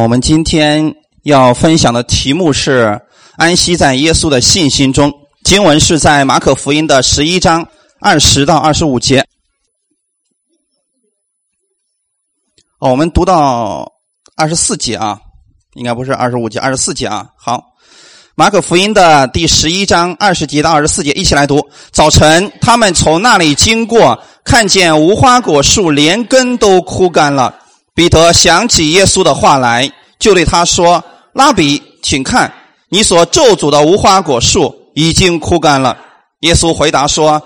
我们今天要分享的题目是安息在耶稣的信心中。经文是在马可福音的十一章二十到二十五节。哦，我们读到二十四节啊，应该不是二十五节，二十四节啊。好，马可福音的第十一章二十节到二十四节，一起来读。早晨，他们从那里经过，看见无花果树连根都枯干了。彼得想起耶稣的话来，就对他说：“拉比，请看，你所咒诅的无花果树已经枯干了。”耶稣回答说：“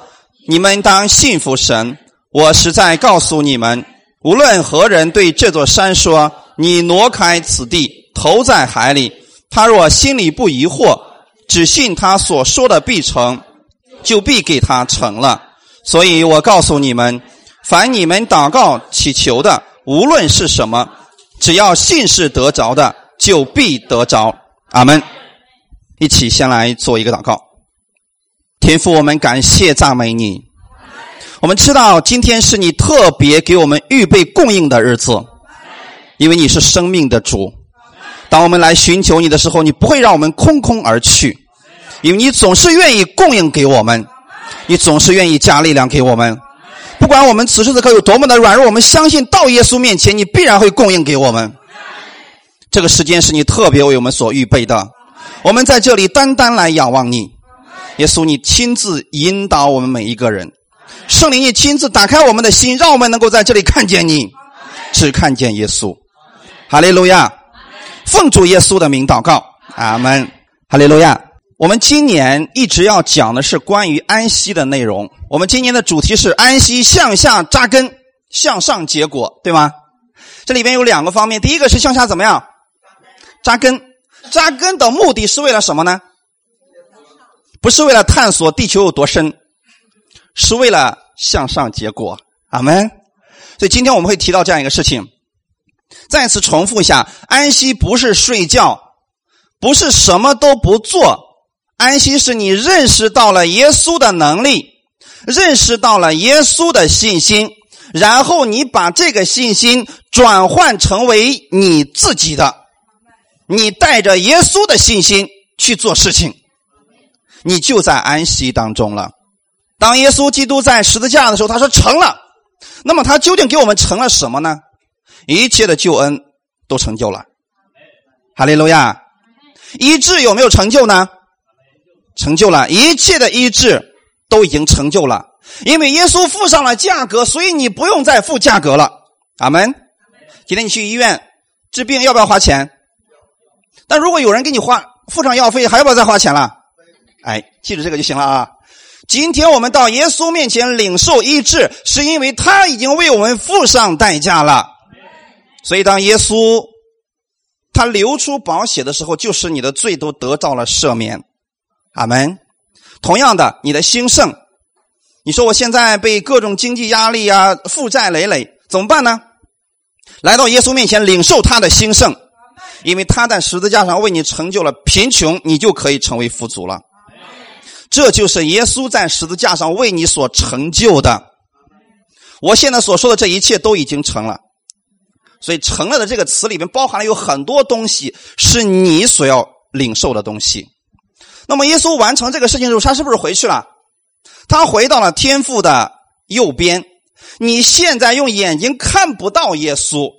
你们当信服神。我实在告诉你们，无论何人对这座山说：‘你挪开此地，投在海里’，他若心里不疑惑，只信他所说的必成，就必给他成了。所以我告诉你们，凡你们祷告祈求的。”无论是什么，只要信是得着的，就必得着。阿门。一起先来做一个祷告。天父，我们感谢赞美你。我们知道今天是你特别给我们预备供应的日子，因为你是生命的主。当我们来寻求你的时候，你不会让我们空空而去，因为你总是愿意供应给我们，你总是愿意加力量给我们。不管我们此时此刻有多么的软弱，我们相信到耶稣面前，你必然会供应给我们。这个时间是你特别为我们所预备的，我们在这里单单来仰望你，耶稣，你亲自引导我们每一个人，圣灵，你亲自打开我们的心，让我们能够在这里看见你，只看见耶稣。哈利路亚，奉主耶稣的名祷告，阿门。哈利路亚。我们今年一直要讲的是关于安息的内容。我们今年的主题是安息向下扎根，向上结果，对吗？这里边有两个方面，第一个是向下怎么样扎根？扎根的目的是为了什么呢？不是为了探索地球有多深，是为了向上结果。阿门。所以今天我们会提到这样一个事情，再次重复一下：安息不是睡觉，不是什么都不做。安息是你认识到了耶稣的能力，认识到了耶稣的信心，然后你把这个信心转换成为你自己的，你带着耶稣的信心去做事情，你就在安息当中了。当耶稣基督在十字架的时候，他说成了，那么他究竟给我们成了什么呢？一切的救恩都成就了。哈利路亚，医治有没有成就呢？成就了一切的医治都已经成就了，因为耶稣付上了价格，所以你不用再付价格了。阿门。今天你去医院治病要不要花钱？但如果有人给你花付上药费，还要不要再花钱了？哎，记住这个就行了啊。今天我们到耶稣面前领受医治，是因为他已经为我们付上代价了。所以当耶稣他流出宝血的时候，就是你的罪都得到了赦免。阿门。同样的，你的兴盛，你说我现在被各种经济压力啊，负债累累，怎么办呢？来到耶稣面前，领受他的兴盛，因为他在十字架上为你成就了贫穷，你就可以成为富足了。这就是耶稣在十字架上为你所成就的。我现在所说的这一切都已经成了，所以“成了”的这个词里面包含了有很多东西是你所要领受的东西。那么耶稣完成这个事情之后，他是不是回去了？他回到了天父的右边。你现在用眼睛看不到耶稣，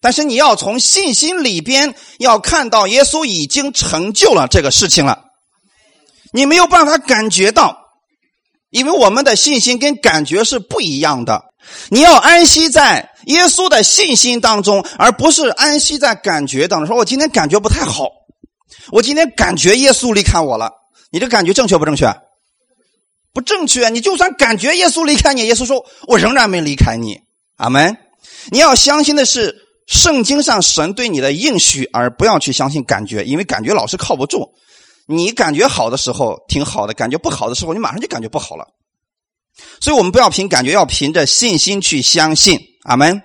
但是你要从信心里边要看到耶稣已经成就了这个事情了。你没有办法感觉到，因为我们的信心跟感觉是不一样的。你要安息在耶稣的信心当中，而不是安息在感觉当中。说我今天感觉不太好。我今天感觉耶稣离开我了，你这感觉正确不正确？不正确。你就算感觉耶稣离开你，耶稣说我仍然没离开你。阿门。你要相信的是圣经上神对你的应许，而不要去相信感觉，因为感觉老是靠不住。你感觉好的时候挺好的，感觉不好的时候你马上就感觉不好了。所以我们不要凭感觉，要凭着信心去相信。阿门。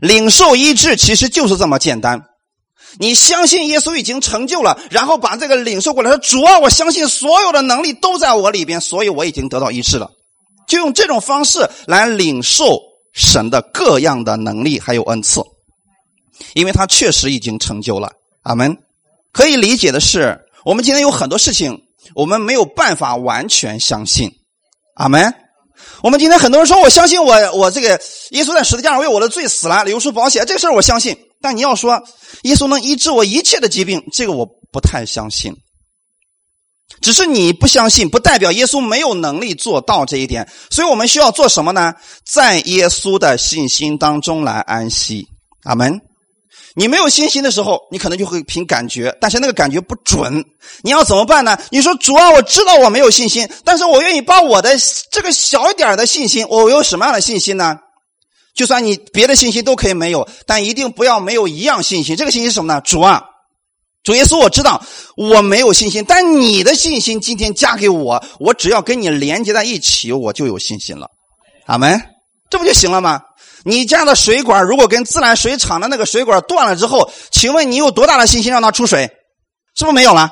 领受医治其实就是这么简单。你相信耶稣已经成就了，然后把这个领受过来，说主啊，我相信所有的能力都在我里边，所以我已经得到医治了。就用这种方式来领受神的各样的能力还有恩赐。因为他确实已经成就了。阿门。可以理解的是，我们今天有很多事情，我们没有办法完全相信。阿门。我们今天很多人说，我相信我，我这个耶稣在十字架上为我的罪死了，流出宝血，这个事儿我相信。但你要说耶稣能医治我一切的疾病，这个我不太相信。只是你不相信，不代表耶稣没有能力做到这一点。所以我们需要做什么呢？在耶稣的信心当中来安息。阿门。你没有信心的时候，你可能就会凭感觉，但是那个感觉不准。你要怎么办呢？你说主啊，我知道我没有信心，但是我愿意把我的这个小一点的信心，我有什么样的信心呢？就算你别的信心都可以没有，但一定不要没有一样信心。这个信心是什么呢？主啊，主耶稣，我知道我没有信心，但你的信心今天加给我，我只要跟你连接在一起，我就有信心了。阿门，这不就行了吗？你家的水管如果跟自来水厂的那个水管断了之后，请问你有多大的信心让它出水？是不是没有了？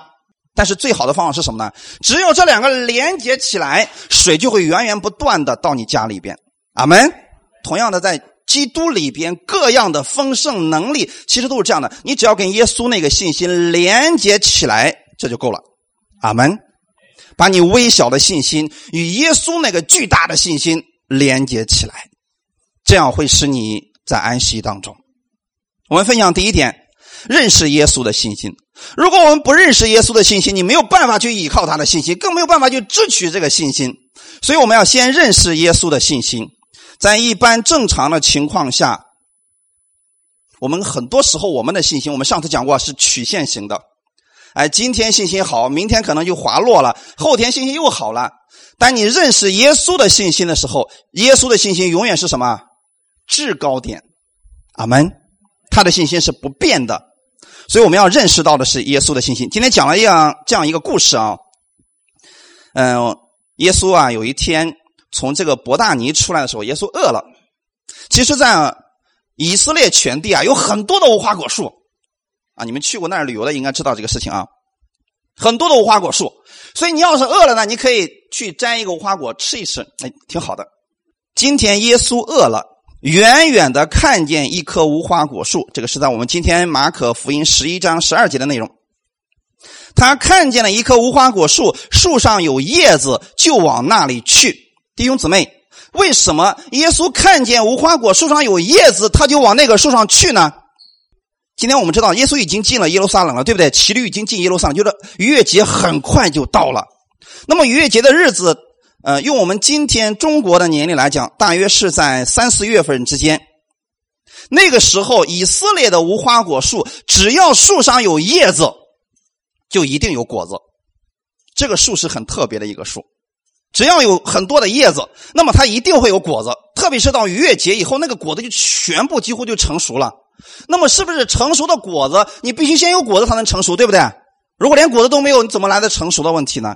但是最好的方法是什么呢？只有这两个连接起来，水就会源源不断的到你家里边。阿门。同样的，在基督里边，各样的丰盛能力其实都是这样的。你只要跟耶稣那个信心连接起来，这就够了。阿门。把你微小的信心与耶稣那个巨大的信心连接起来。这样会使你在安息当中。我们分享第一点，认识耶稣的信心。如果我们不认识耶稣的信心，你没有办法去依靠他的信心，更没有办法去支取这个信心。所以我们要先认识耶稣的信心。在一般正常的情况下，我们很多时候我们的信心，我们上次讲过是曲线型的。哎，今天信心好，明天可能就滑落了，后天信心又好了。当你认识耶稣的信心的时候，耶稣的信心永远是什么？制高点，阿门。他的信心是不变的，所以我们要认识到的是耶稣的信心。今天讲了一样这样一个故事啊，嗯，耶稣啊，有一天从这个伯大尼出来的时候，耶稣饿了。其实，在以色列全地啊，有很多的无花果树啊，你们去过那儿旅游的应该知道这个事情啊，很多的无花果树。所以你要是饿了呢，你可以去摘一个无花果吃一吃，哎，挺好的。今天耶稣饿了。远远的看见一棵无花果树，这个是在我们今天马可福音十一章十二节的内容。他看见了一棵无花果树，树上有叶子，就往那里去。弟兄姊妹，为什么耶稣看见无花果树上有叶子，他就往那个树上去呢？今天我们知道，耶稣已经进了耶路撒冷了，对不对？骑驴已经进耶路撒冷，就是逾越节很快就到了。那么逾越节的日子。呃，用我们今天中国的年龄来讲，大约是在三四月份之间。那个时候，以色列的无花果树，只要树上有叶子，就一定有果子。这个树是很特别的一个树，只要有很多的叶子，那么它一定会有果子。特别是到逾越节以后，那个果子就全部几乎就成熟了。那么，是不是成熟的果子，你必须先有果子才能成熟，对不对？如果连果子都没有，你怎么来的成熟的问题呢？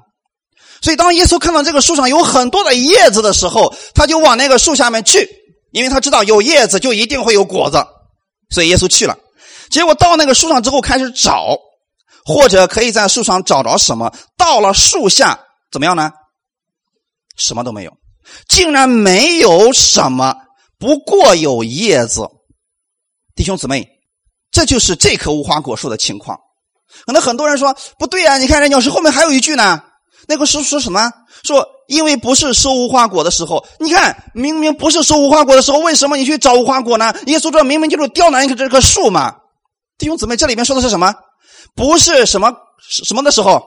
所以，当耶稣看到这个树上有很多的叶子的时候，他就往那个树下面去，因为他知道有叶子就一定会有果子，所以耶稣去了。结果到那个树上之后开始找，或者可以在树上找着什么。到了树下怎么样呢？什么都没有，竟然没有什么，不过有叶子。弟兄姊妹，这就是这棵无花果树的情况。可能很多人说不对啊，你看这鸟是后面还有一句呢。那个说说什么？说因为不是收无花果的时候，你看明明不是收无花果的时候，为什么你去找无花果呢？耶稣这明明就是刁难一棵这棵树嘛。弟兄姊妹，这里面说的是什么？不是什么什么的时候，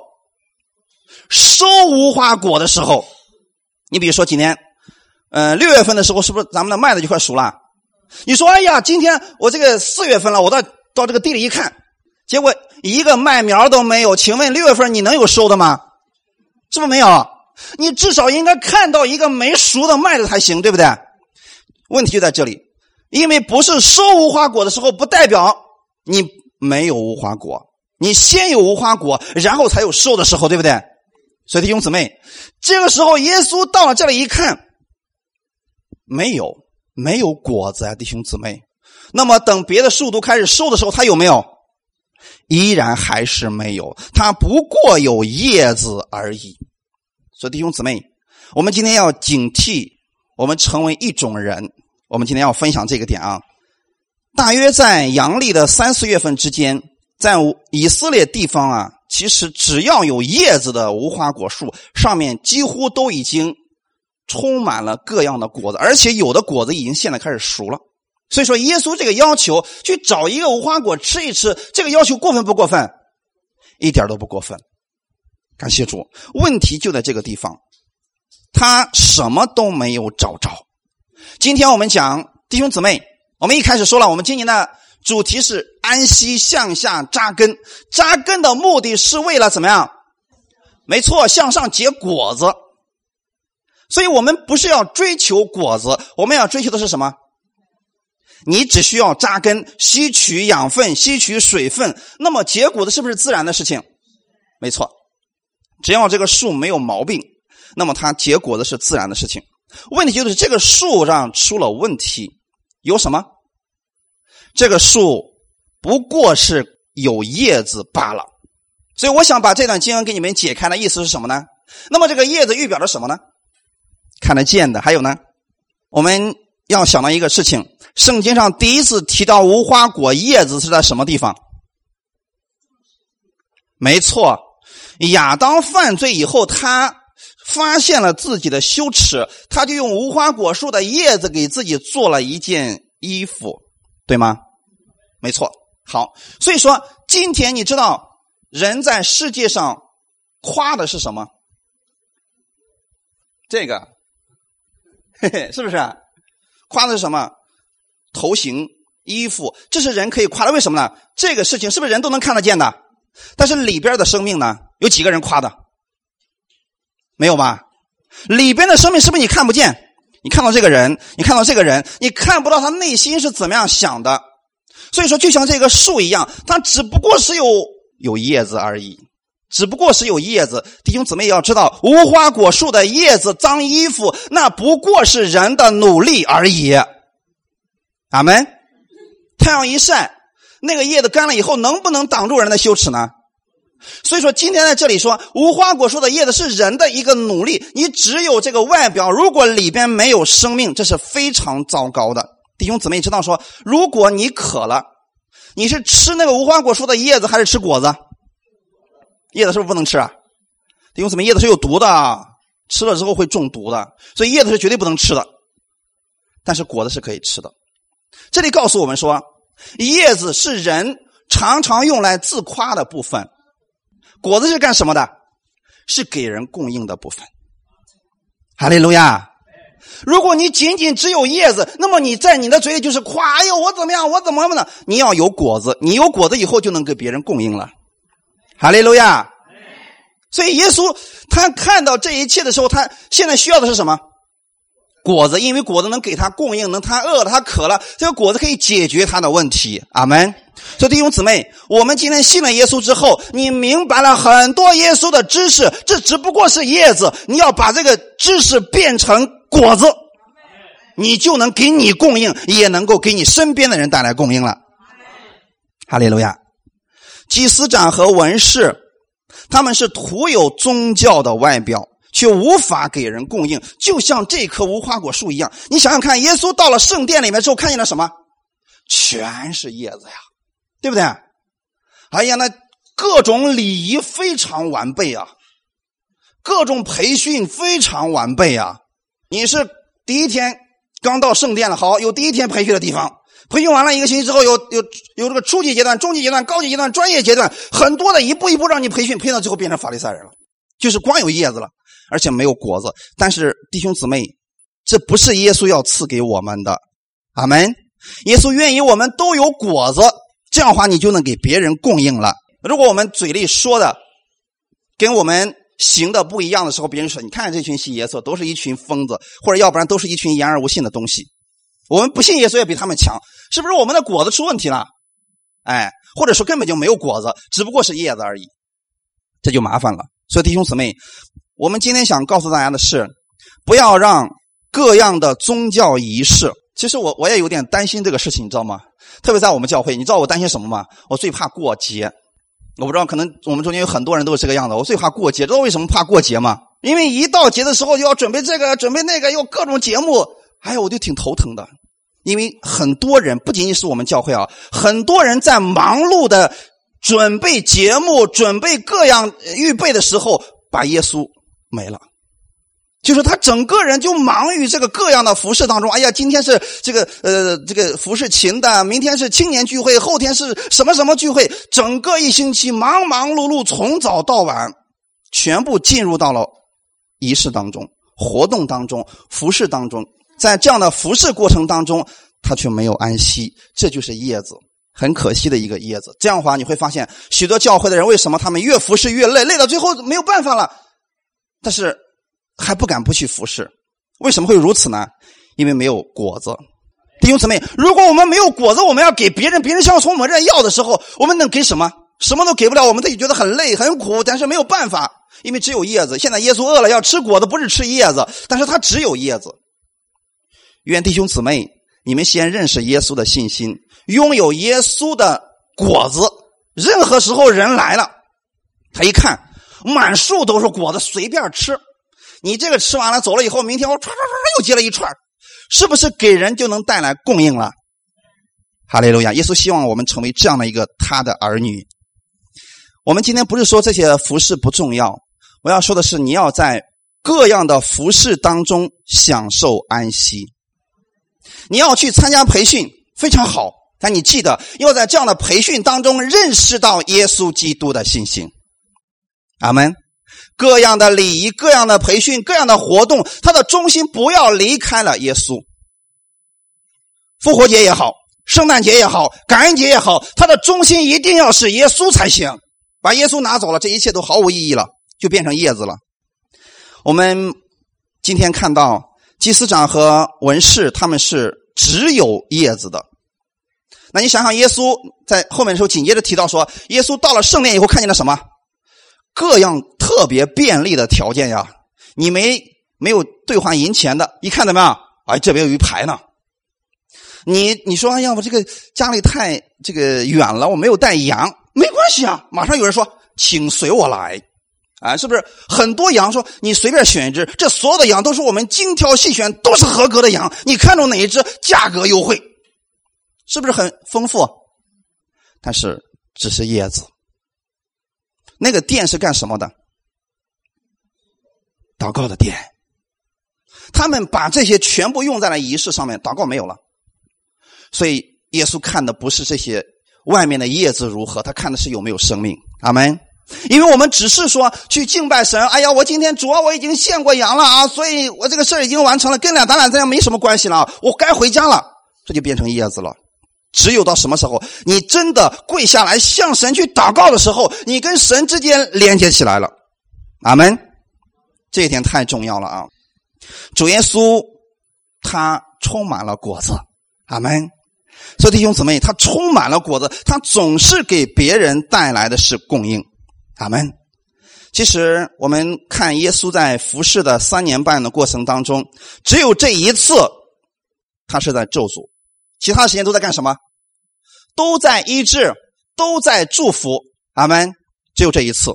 收无花果的时候。你比如说今天，嗯，六月份的时候，是不是咱们的麦子就快熟了？你说，哎呀，今天我这个四月份了，我到到这个地里一看，结果一个麦苗都没有。请问六月份你能有收的吗？是不是没有？你至少应该看到一个没熟的麦子才行，对不对？问题就在这里，因为不是收无花果的时候，不代表你没有无花果。你先有无花果，然后才有收的时候，对不对？所以弟兄姊妹，这个时候耶稣到了这里一看，没有，没有果子啊，弟兄姊妹。那么等别的树都开始收的时候，他有没有？依然还是没有，它不过有叶子而已。所以弟兄姊妹，我们今天要警惕，我们成为一种人。我们今天要分享这个点啊，大约在阳历的三四月份之间，在以色列地方啊，其实只要有叶子的无花果树，上面几乎都已经充满了各样的果子，而且有的果子已经现在开始熟了。所以说，耶稣这个要求去找一个无花果吃一吃，这个要求过分不过分？一点都不过分。感谢主，问题就在这个地方，他什么都没有找着。今天我们讲弟兄姊妹，我们一开始说了，我们今年的主题是安息向下扎根，扎根的目的是为了怎么样？没错，向上结果子。所以我们不是要追求果子，我们要追求的是什么？你只需要扎根，吸取养分，吸取水分，那么结果的是不是自然的事情？没错，只要这个树没有毛病，那么它结果的是自然的事情。问题就是这个树上出了问题，有什么？这个树不过是有叶子罢了。所以我想把这段经文给你们解开的意思是什么呢？那么这个叶子预表着什么呢？看得见的，还有呢？我们要想到一个事情。圣经上第一次提到无花果叶子是在什么地方？没错，亚当犯罪以后，他发现了自己的羞耻，他就用无花果树的叶子给自己做了一件衣服，对吗？没错。好，所以说今天你知道人在世界上夸的是什么？这个，嘿嘿，是不是？夸的是什么？头型、衣服，这是人可以夸的。为什么呢？这个事情是不是人都能看得见的？但是里边的生命呢？有几个人夸的？没有吧？里边的生命是不是你看不见？你看到这个人，你看到这个人，你看不到他内心是怎么样想的。所以说，就像这个树一样，它只不过是有有叶子而已，只不过是有叶子。弟兄姊妹要知道，无花果树的叶子脏衣服，那不过是人的努力而已。阿门。太阳一晒，那个叶子干了以后，能不能挡住人的羞耻呢？所以说，今天在这里说，无花果树的叶子是人的一个努力。你只有这个外表，如果里边没有生命，这是非常糟糕的。弟兄姊妹知道说，如果你渴了，你是吃那个无花果树的叶子，还是吃果子？叶子是不是不能吃啊？弟兄姊妹，叶子是有毒的，吃了之后会中毒的，所以叶子是绝对不能吃的。但是果子是可以吃的。这里告诉我们说，叶子是人常常用来自夸的部分，果子是干什么的？是给人供应的部分。哈利路亚！如果你仅仅只有叶子，那么你在你的嘴里就是夸：“哎呦，我怎么样？我怎么么的？”你要有果子，你有果子以后就能给别人供应了。哈利路亚！所以耶稣他看到这一切的时候，他现在需要的是什么？果子，因为果子能给他供应，能他饿了，他渴了，这个果子可以解决他的问题。阿门。所以弟兄姊妹，我们今天信了耶稣之后，你明白了很多耶稣的知识，这只不过是叶子，你要把这个知识变成果子，你就能给你供应，也能够给你身边的人带来供应了。哈利路亚。祭司长和文士，他们是徒有宗教的外表。却无法给人供应，就像这棵无花果树一样。你想想看，耶稣到了圣殿里面之后，看见了什么？全是叶子呀，对不对？哎呀，那各种礼仪非常完备啊，各种培训非常完备啊。你是第一天刚到圣殿了，好，有第一天培训的地方，培训完了一个星期之后，有有有这个初级阶段、中级阶段、高级阶段、专业阶段，很多的一步一步让你培训，培训到最后变成法利赛人了，就是光有叶子了。而且没有果子，但是弟兄姊妹，这不是耶稣要赐给我们的，阿门。耶稣愿意我们都有果子，这样的话你就能给别人供应了。如果我们嘴里说的跟我们行的不一样的时候，别人说：“你看这群信耶稣都是一群疯子，或者要不然都是一群言而无信的东西。”我们不信耶稣也比他们强，是不是？我们的果子出问题了？哎，或者说根本就没有果子，只不过是叶子而已，这就麻烦了。所以弟兄姊妹。我们今天想告诉大家的是，不要让各样的宗教仪式。其实我我也有点担心这个事情，你知道吗？特别在我们教会，你知道我担心什么吗？我最怕过节。我不知道，可能我们中间有很多人都是这个样子。我最怕过节，知道为什么怕过节吗？因为一到节的时候，就要准备这个，准备那个，又各种节目，哎呀，我就挺头疼的。因为很多人不仅仅是我们教会啊，很多人在忙碌的准备节目、准备各样预备的时候，把耶稣没了。就是他整个人就忙于这个各样的服饰当中。哎呀，今天是这个呃这个服饰琴的，明天是青年聚会，后天是什么什么聚会，整个一星期忙忙碌碌，从早到晚，全部进入到了仪式当中、活动当中、服饰当中。在这样的服侍过程当中，他却没有安息，这就是叶子，很可惜的一个叶子。这样的话，你会发现许多教会的人为什么他们越服侍越累，累到最后没有办法了，但是还不敢不去服侍。为什么会如此呢？因为没有果子。弟兄姊妹，如果我们没有果子，我们要给别人，别人想要从我们这要的时候，我们能给什么？什么都给不了。我们自己觉得很累很苦，但是没有办法，因为只有叶子。现在耶稣饿了要吃果子，不是吃叶子，但是他只有叶子。愿弟兄姊妹，你们先认识耶稣的信心，拥有耶稣的果子。任何时候人来了，他一看满树都是果子，随便吃。你这个吃完了走了以后，明天我唰唰唰又接了一串，是不是给人就能带来供应了？哈利路亚！耶稣希望我们成为这样的一个他的儿女。我们今天不是说这些服饰不重要，我要说的是你要在各样的服饰当中享受安息。你要去参加培训非常好，但你记得要在这样的培训当中认识到耶稣基督的信心。阿门。各样的礼仪、各样的培训、各样的活动，它的中心不要离开了耶稣。复活节也好，圣诞节也好，感恩节也好，它的中心一定要是耶稣才行。把耶稣拿走了，这一切都毫无意义了，就变成叶子了。我们今天看到。祭司长和文士他们是只有叶子的，那你想想，耶稣在后面的时候紧接着提到说，耶稣到了圣殿以后看见了什么？各样特别便利的条件呀！你没没有兑换银钱的，一看怎么样？哎，这边有一排呢。你你说哎呀，我这个家里太这个远了，我没有带羊，没关系啊，马上有人说，请随我来。啊，是不是很多羊？说你随便选一只，这所有的羊都是我们精挑细选，都是合格的羊。你看中哪一只，价格优惠，是不是很丰富？但是只是叶子。那个殿是干什么的？祷告的殿。他们把这些全部用在了仪式上面，祷告没有了。所以耶稣看的不是这些外面的叶子如何，他看的是有没有生命。阿门。因为我们只是说去敬拜神，哎呀，我今天主啊，我已经献过羊了啊，所以我这个事已经完成了，跟俩咱俩这样没什么关系了，我该回家了，这就变成叶子了。只有到什么时候，你真的跪下来向神去祷告的时候，你跟神之间连接起来了。阿门，这一点太重要了啊！主耶稣他充满了果子，阿门。所以弟兄姊妹，他充满了果子，他总是给别人带来的是供应。阿门。其实我们看耶稣在服侍的三年半的过程当中，只有这一次，他是在咒诅，其他时间都在干什么？都在医治，都在祝福。阿门。只有这一次。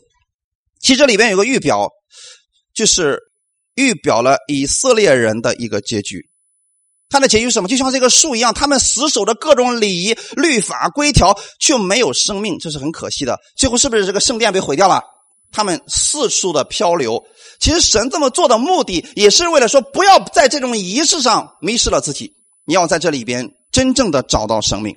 其实这里边有个预表，就是预表了以色列人的一个结局。他的结局是什么？就像这个树一样，他们死守着各种礼仪、律法、规条，却没有生命，这是很可惜的。最后是不是这个圣殿被毁掉了？他们四处的漂流。其实神这么做的目的，也是为了说，不要在这种仪式上迷失了自己，你要在这里边真正的找到生命。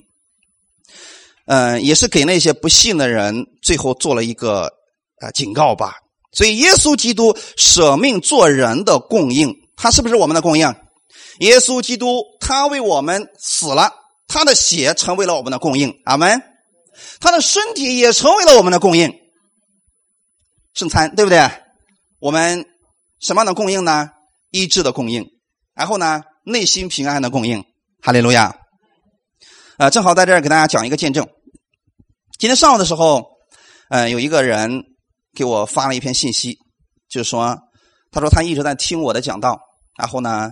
嗯，也是给那些不信的人最后做了一个啊警告吧。所以，耶稣基督舍命做人的供应，他是不是我们的供应？耶稣基督，他为我们死了，他的血成为了我们的供应，阿门。他的身体也成为了我们的供应，圣餐，对不对？我们什么样的供应呢？医治的供应，然后呢，内心平安的供应，哈利路亚。呃，正好在这儿给大家讲一个见证。今天上午的时候，呃，有一个人给我发了一篇信息，就是说，他说他一直在听我的讲道，然后呢。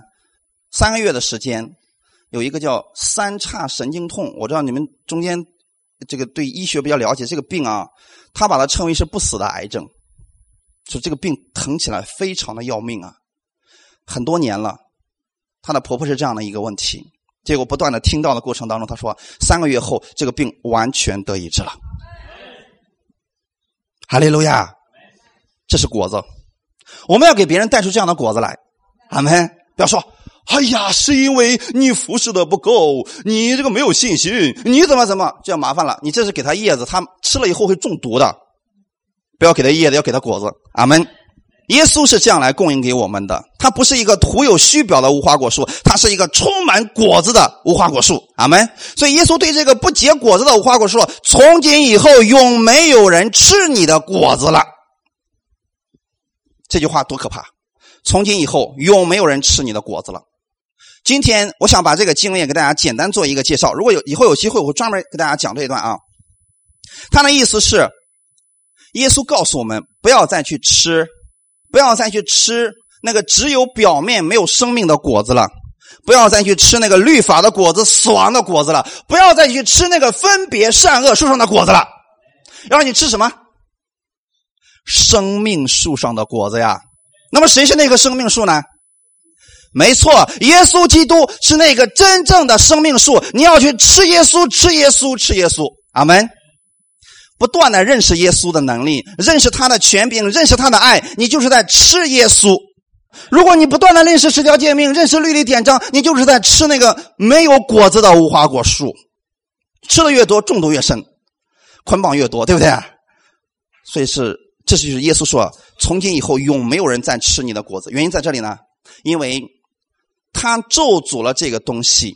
三个月的时间，有一个叫三叉神经痛，我知道你们中间这个对医学比较了解，这个病啊，他把它称为是不死的癌症，说这个病疼起来非常的要命啊，很多年了。她的婆婆是这样的一个问题，结果不断的听到的过程当中，他说三个月后这个病完全得医治了。哈利路亚，这是果子，我们要给别人带出这样的果子来。阿门！不要说，哎呀，是因为你服侍的不够，你这个没有信心，你怎么怎么，这样麻烦了。你这是给他叶子，他吃了以后会中毒的。不要给他叶子，要给他果子。阿门。耶稣是这样来供应给我们的，他不是一个徒有虚表的无花果树，他是一个充满果子的无花果树。阿门。所以耶稣对这个不结果子的无花果树：“从今以后，永没有人吃你的果子了。”这句话多可怕！从今以后，永没有人吃你的果子了。今天，我想把这个经验给大家简单做一个介绍。如果有以后有机会，我会专门给大家讲这一段啊。他的意思是，耶稣告诉我们，不要再去吃。不要再去吃那个只有表面没有生命的果子了，不要再去吃那个律法的果子、死亡的果子了，不要再去吃那个分别善恶树上的果子了。让你吃什么？生命树上的果子呀。那么谁是那个生命树呢？没错，耶稣基督是那个真正的生命树。你要去吃耶稣，吃耶稣，吃耶稣。阿门。不断的认识耶稣的能力，认识他的权柄，认识他的爱，你就是在吃耶稣。如果你不断的认识十条诫命，认识律例典章，你就是在吃那个没有果子的无花果树。吃的越多，中毒越深，捆绑越多，对不对？所以是，这就是耶稣说，从今以后永没有人再吃你的果子。原因在这里呢，因为他咒诅了这个东西。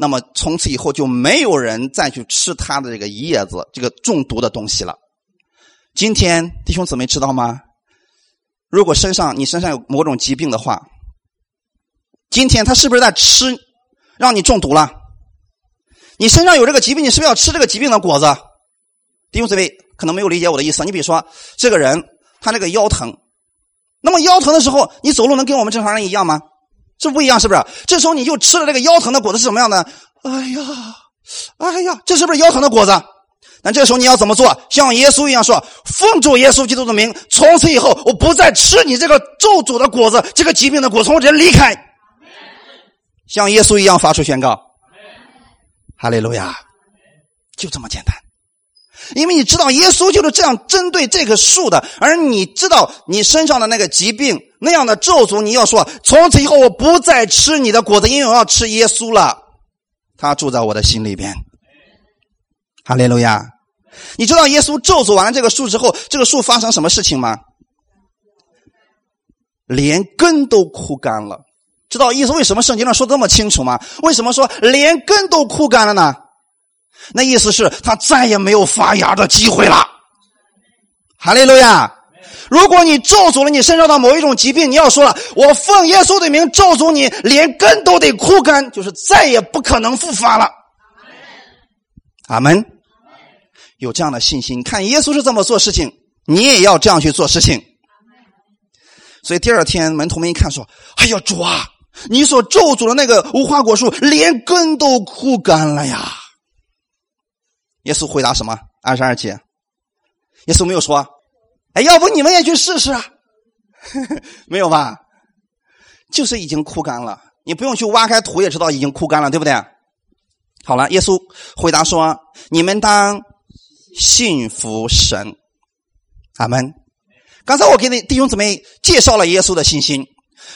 那么从此以后就没有人再去吃它的这个叶子，这个中毒的东西了。今天弟兄姊妹知道吗？如果身上你身上有某种疾病的话，今天他是不是在吃，让你中毒了？你身上有这个疾病，你是不是要吃这个疾病的果子？弟兄姊妹可能没有理解我的意思。你比如说，这个人他那个腰疼，那么腰疼的时候，你走路能跟我们正常人一样吗？这不一样，是不是？这时候你就吃了这个腰疼的果子是什么样的？哎呀，哎呀，这是不是腰疼的果子？那这时候你要怎么做？像耶稣一样说：“奉主耶稣基督的名，从此以后我不再吃你这个咒诅的果子，这个疾病的果，从我这离开。”像耶稣一样发出宣告：“哈利路亚！”就这么简单。因为你知道耶稣就是这样针对这棵树的，而你知道你身上的那个疾病那样的咒诅，你要说从此以后我不再吃你的果子，因为我要吃耶稣了，他住在我的心里边。哈利路亚！你知道耶稣咒诅完了这个树之后，这个树发生什么事情吗？连根都枯干了。知道意思？为什么圣经上说这么清楚吗？为什么说连根都枯干了呢？那意思是，他再也没有发芽的机会了。哈利路亚！如果你咒诅了你身上的某一种疾病，你要说了，我奉耶稣的名咒诅你，连根都得枯干，就是再也不可能复发了。阿门。有这样的信心，看耶稣是这么做事情，你也要这样去做事情。所以第二天门徒们一看说：“哎呀，主啊，你所咒诅的那个无花果树，连根都枯干了呀！”耶稣回答什么？二十二节，耶稣没有说：“哎，要不你们也去试试啊？” 没有吧？就是已经枯干了，你不用去挖开土也知道已经枯干了，对不对？好了，耶稣回答说：“你们当信服神。”阿门。刚才我给你弟兄姊妹介绍了耶稣的信心，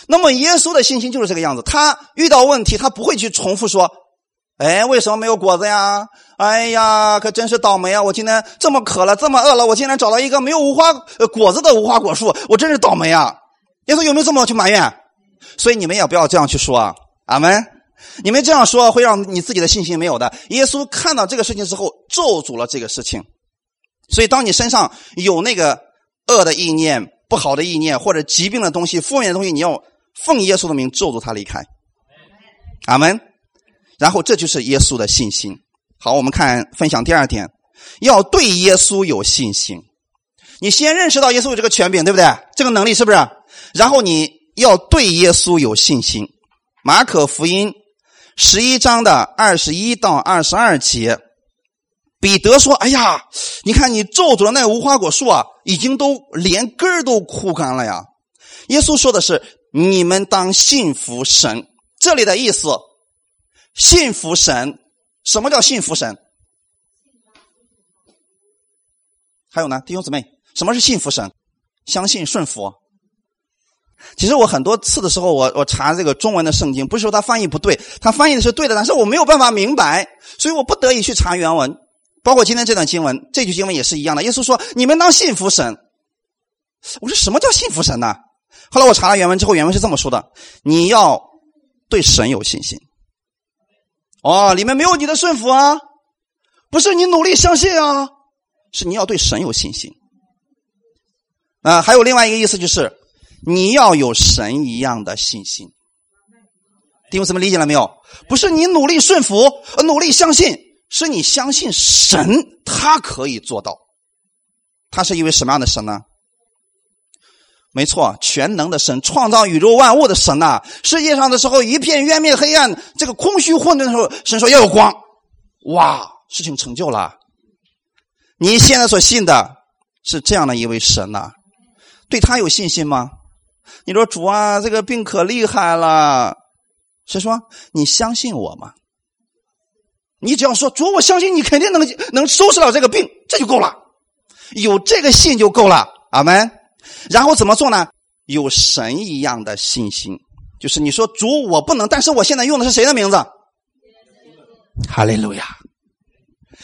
那么耶稣的信心就是这个样子。他遇到问题，他不会去重复说。哎，为什么没有果子呀？哎呀，可真是倒霉啊！我今天这么渴了，这么饿了，我竟然找到一个没有无花果子的无花果树，我真是倒霉啊！耶稣有没有这么去埋怨？所以你们也不要这样去说啊！阿门！你们这样说会让你自己的信心没有的。耶稣看到这个事情之后，咒诅了这个事情。所以，当你身上有那个恶的意念、不好的意念或者疾病的东西、负面的东西，你要奉耶稣的名咒诅他离开。阿门。然后这就是耶稣的信心。好，我们看分享第二点，要对耶稣有信心。你先认识到耶稣有这个权柄，对不对？这个能力是不是？然后你要对耶稣有信心。马可福音十一章的二十一到二十二节，彼得说：“哎呀，你看你咒诅的那无花果树啊，已经都连根儿都枯干了呀。”耶稣说的是：“你们当信服神。”这里的意思。信服神。什么叫信服神？还有呢，弟兄姊妹，什么是信服神？相信顺服。其实我很多次的时候，我我查这个中文的圣经，不是说他翻译不对，他翻译的是对的，但是我没有办法明白，所以我不得已去查原文。包括今天这段经文，这句经文也是一样的。耶稣说：“你们当信服神。”我说：“什么叫信服神呢？”后来我查了原文之后，原文是这么说的：“你要对神有信心。”哦，里面没有你的顺服啊，不是你努力相信啊，是你要对神有信心。啊，还有另外一个意思就是。你要有神一样的信心，弟兄姊妹理解了没有？不是你努力顺服、努力相信，是你相信神，他可以做到。他是一位什么样的神呢？没错，全能的神，创造宇宙万物的神呐！世界上的时候一片渊灭黑暗，这个空虚混沌的时候，神说要有光，哇，事情成就了。你现在所信的是这样的一位神呐，对他有信心吗？你说主啊，这个病可厉害了。谁说？你相信我吗？你只要说主，我相信你肯定能能收拾了这个病，这就够了。有这个信就够了，阿门。然后怎么做呢？有神一样的信心，就是你说主，我不能，但是我现在用的是谁的名字？哈利路亚。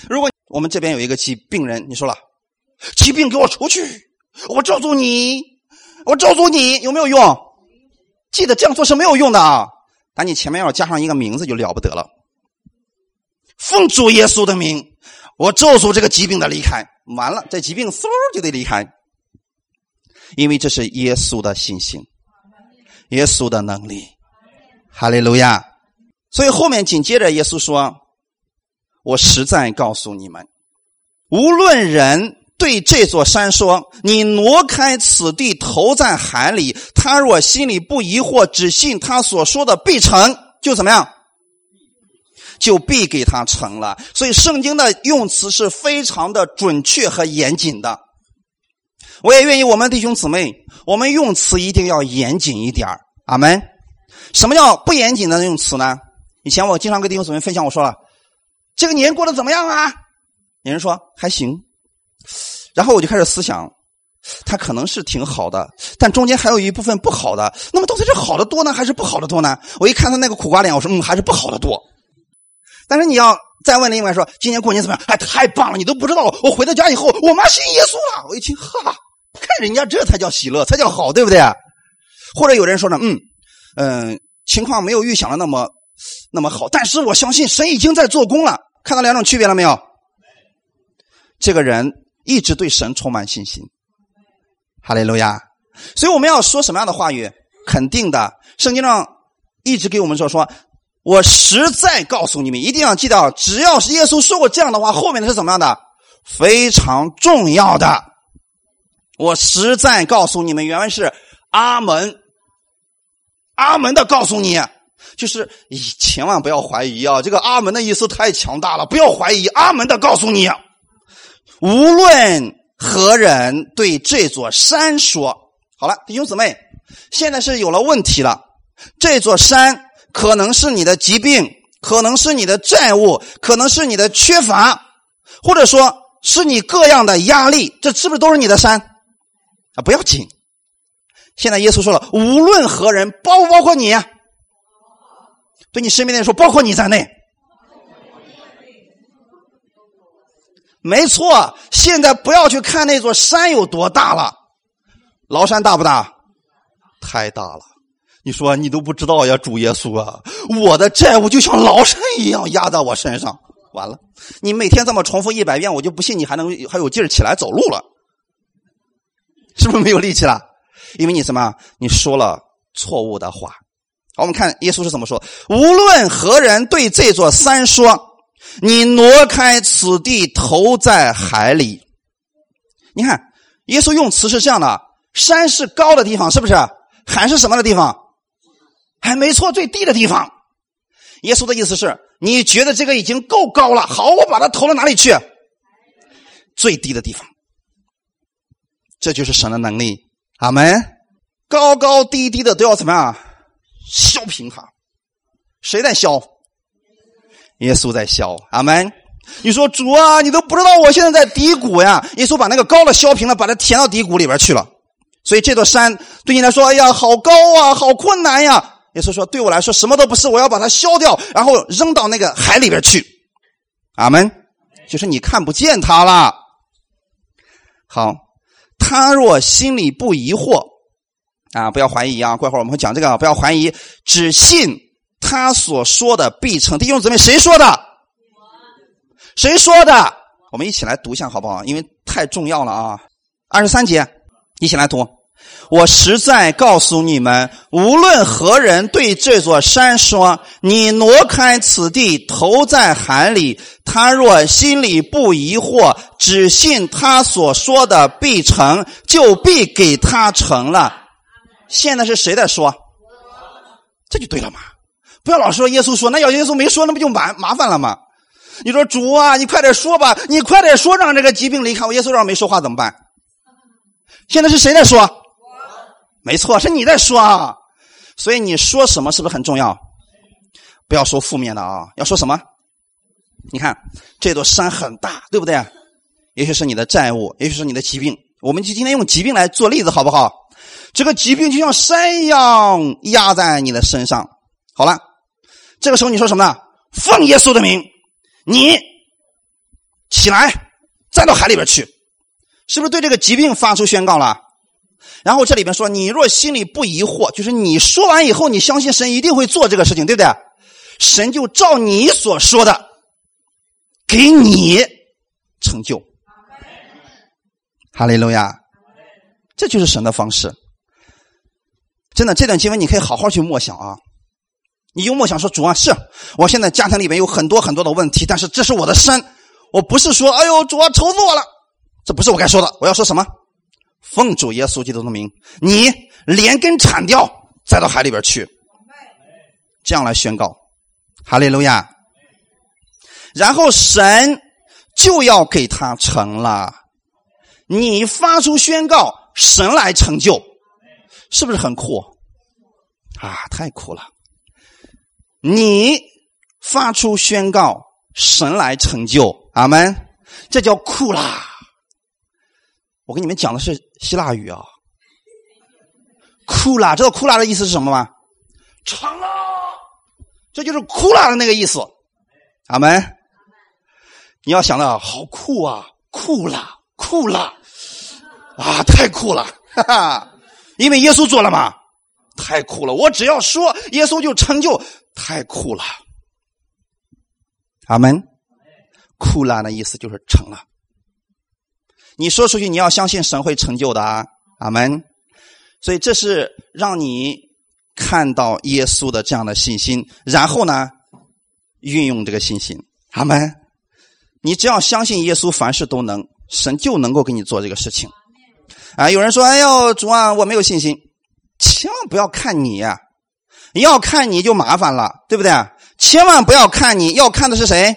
如果我们这边有一个疾病人，你说了，疾病给我出去，我咒诅你。我咒诅你有没有用？记得这样做是没有用的啊！但你前面要加上一个名字就了不得了。奉主耶稣的名，我咒诅这个疾病的离开。完了，这疾病嗖就得离开，因为这是耶稣的信心，耶稣的能力。哈利路亚！所以后面紧接着耶稣说：“我实在告诉你们，无论人。”对这座山说：“你挪开此地，投在海里。他若心里不疑惑，只信他所说的必成，就怎么样？就必给他成了。所以圣经的用词是非常的准确和严谨的。我也愿意我们弟兄姊妹，我们用词一定要严谨一点阿门。什么叫不严谨的用词呢？以前我经常跟弟兄姊妹分享，我说了，这个年过得怎么样啊？有人说还行。然后我就开始思想，他可能是挺好的，但中间还有一部分不好的。那么到底是好的多呢，还是不好的多呢？我一看他那个苦瓜脸，我说嗯，还是不好的多。但是你要再问另外说，今年过年怎么样？哎，太棒了！你都不知道，我回到家以后，我妈信耶稣了。我一听，哈，看人家这才叫喜乐，才叫好，对不对？或者有人说呢，嗯嗯，情况没有预想的那么那么好，但是我相信神已经在做工了。看到两种区别了没有？这个人一直对神充满信心，哈利路亚。所以我们要说什么样的话语？肯定的。圣经上一直给我们说：“说我实在告诉你们，一定要记到，只要是耶稣说过这样的话，后面的是怎么样的？非常重要的。我实在告诉你们，原文是阿门，阿门的告诉你，就是千万不要怀疑啊！这个阿门的意思太强大了，不要怀疑，阿门的告诉你。”无论何人对这座山说：“好了，弟兄姊妹，现在是有了问题了。这座山可能是你的疾病，可能是你的债务，可能是你的缺乏，或者说是你各样的压力。这是不是都是你的山啊？不要紧。现在耶稣说了，无论何人，包不包括你？对你身边的人说，包括你在内。”没错，现在不要去看那座山有多大了，崂山大不大？太大了！你说你都不知道呀，主耶稣啊，我的债务就像崂山一样压在我身上。完了，你每天这么重复一百遍，我就不信你还能还有劲儿起来走路了，是不是没有力气了？因为你什么？你说了错误的话。好，我们看耶稣是怎么说：无论何人对这座山说。你挪开此地，投在海里。你看，耶稣用词是这样的：山是高的地方，是不是？海是什么的地方？还没错，最低的地方。耶稣的意思是，你觉得这个已经够高了，好，我把它投到哪里去？最低的地方。这就是神的能力。阿门。高高低低的都要怎么样？削平它。谁在削？耶稣在削。阿门。你说主啊，你都不知道我现在在低谷呀。耶稣把那个高的削平了，把它填到低谷里边去了。所以这座山对你来说，哎呀，好高啊，好困难呀。耶稣说，对我来说什么都不是，我要把它削掉，然后扔到那个海里边去。阿门。就是你看不见他了。好，他若心里不疑惑啊，不要怀疑啊。过会儿我们会讲这个，不要怀疑，只信他所说的必成。弟兄姊妹，谁说的？谁说的？我们一起来读一下好不好？因为太重要了啊！二十三节，一起来读。我实在告诉你们，无论何人对这座山说：“你挪开此地，投在海里。”他若心里不疑惑，只信他所说的必成，就必给他成了。现在是谁在说？这就对了嘛！不要老说耶稣说，那要耶稣没说，那不就麻麻烦了吗？你说主啊，你快点说吧，你快点说，让这个疾病离开我。耶稣让没说话怎么办？现在是谁在说？没错，是你在说啊。所以你说什么是不是很重要？不要说负面的啊，要说什么？你看这座山很大，对不对？也许是你的债务，也许是你的疾病。我们就今天用疾病来做例子，好不好？这个疾病就像山一样压在你的身上。好了，这个时候你说什么呢？奉耶稣的名。你起来，站到海里边去，是不是对这个疾病发出宣告了？然后这里边说，你若心里不疑惑，就是你说完以后，你相信神一定会做这个事情，对不对？神就照你所说的给你成就。哈利路亚，这就是神的方式。真的，这段经文你可以好好去默想啊。你用默想说主啊，是我现在家庭里面有很多很多的问题，但是这是我的身，我不是说哎呦主啊愁死我了，这不是我该说的，我要说什么？奉主耶稣基督的名，你连根铲掉，栽到海里边去，这样来宣告，哈利路亚。然后神就要给他成了，你发出宣告，神来成就，是不是很酷啊？太酷了。你发出宣告，神来成就，阿门。这叫酷啦。我跟你们讲的是希腊语啊，库拉，知道库拉的意思是什么吗？成了，这就是库拉的那个意思，阿门。你要想到好酷啊，酷啦，酷啦，啊，太酷了，哈哈，因为耶稣做了嘛，太酷了。我只要说，耶稣就成就。太酷了，阿门。酷了的意思就是成了。你说出去，你要相信神会成就的啊，阿门。所以这是让你看到耶稣的这样的信心，然后呢，运用这个信心，阿门。你只要相信耶稣，凡事都能，神就能够给你做这个事情。啊，有人说：“哎呦，主啊，我没有信心。”千万不要看你。要看你就麻烦了，对不对？千万不要看你要看的是谁？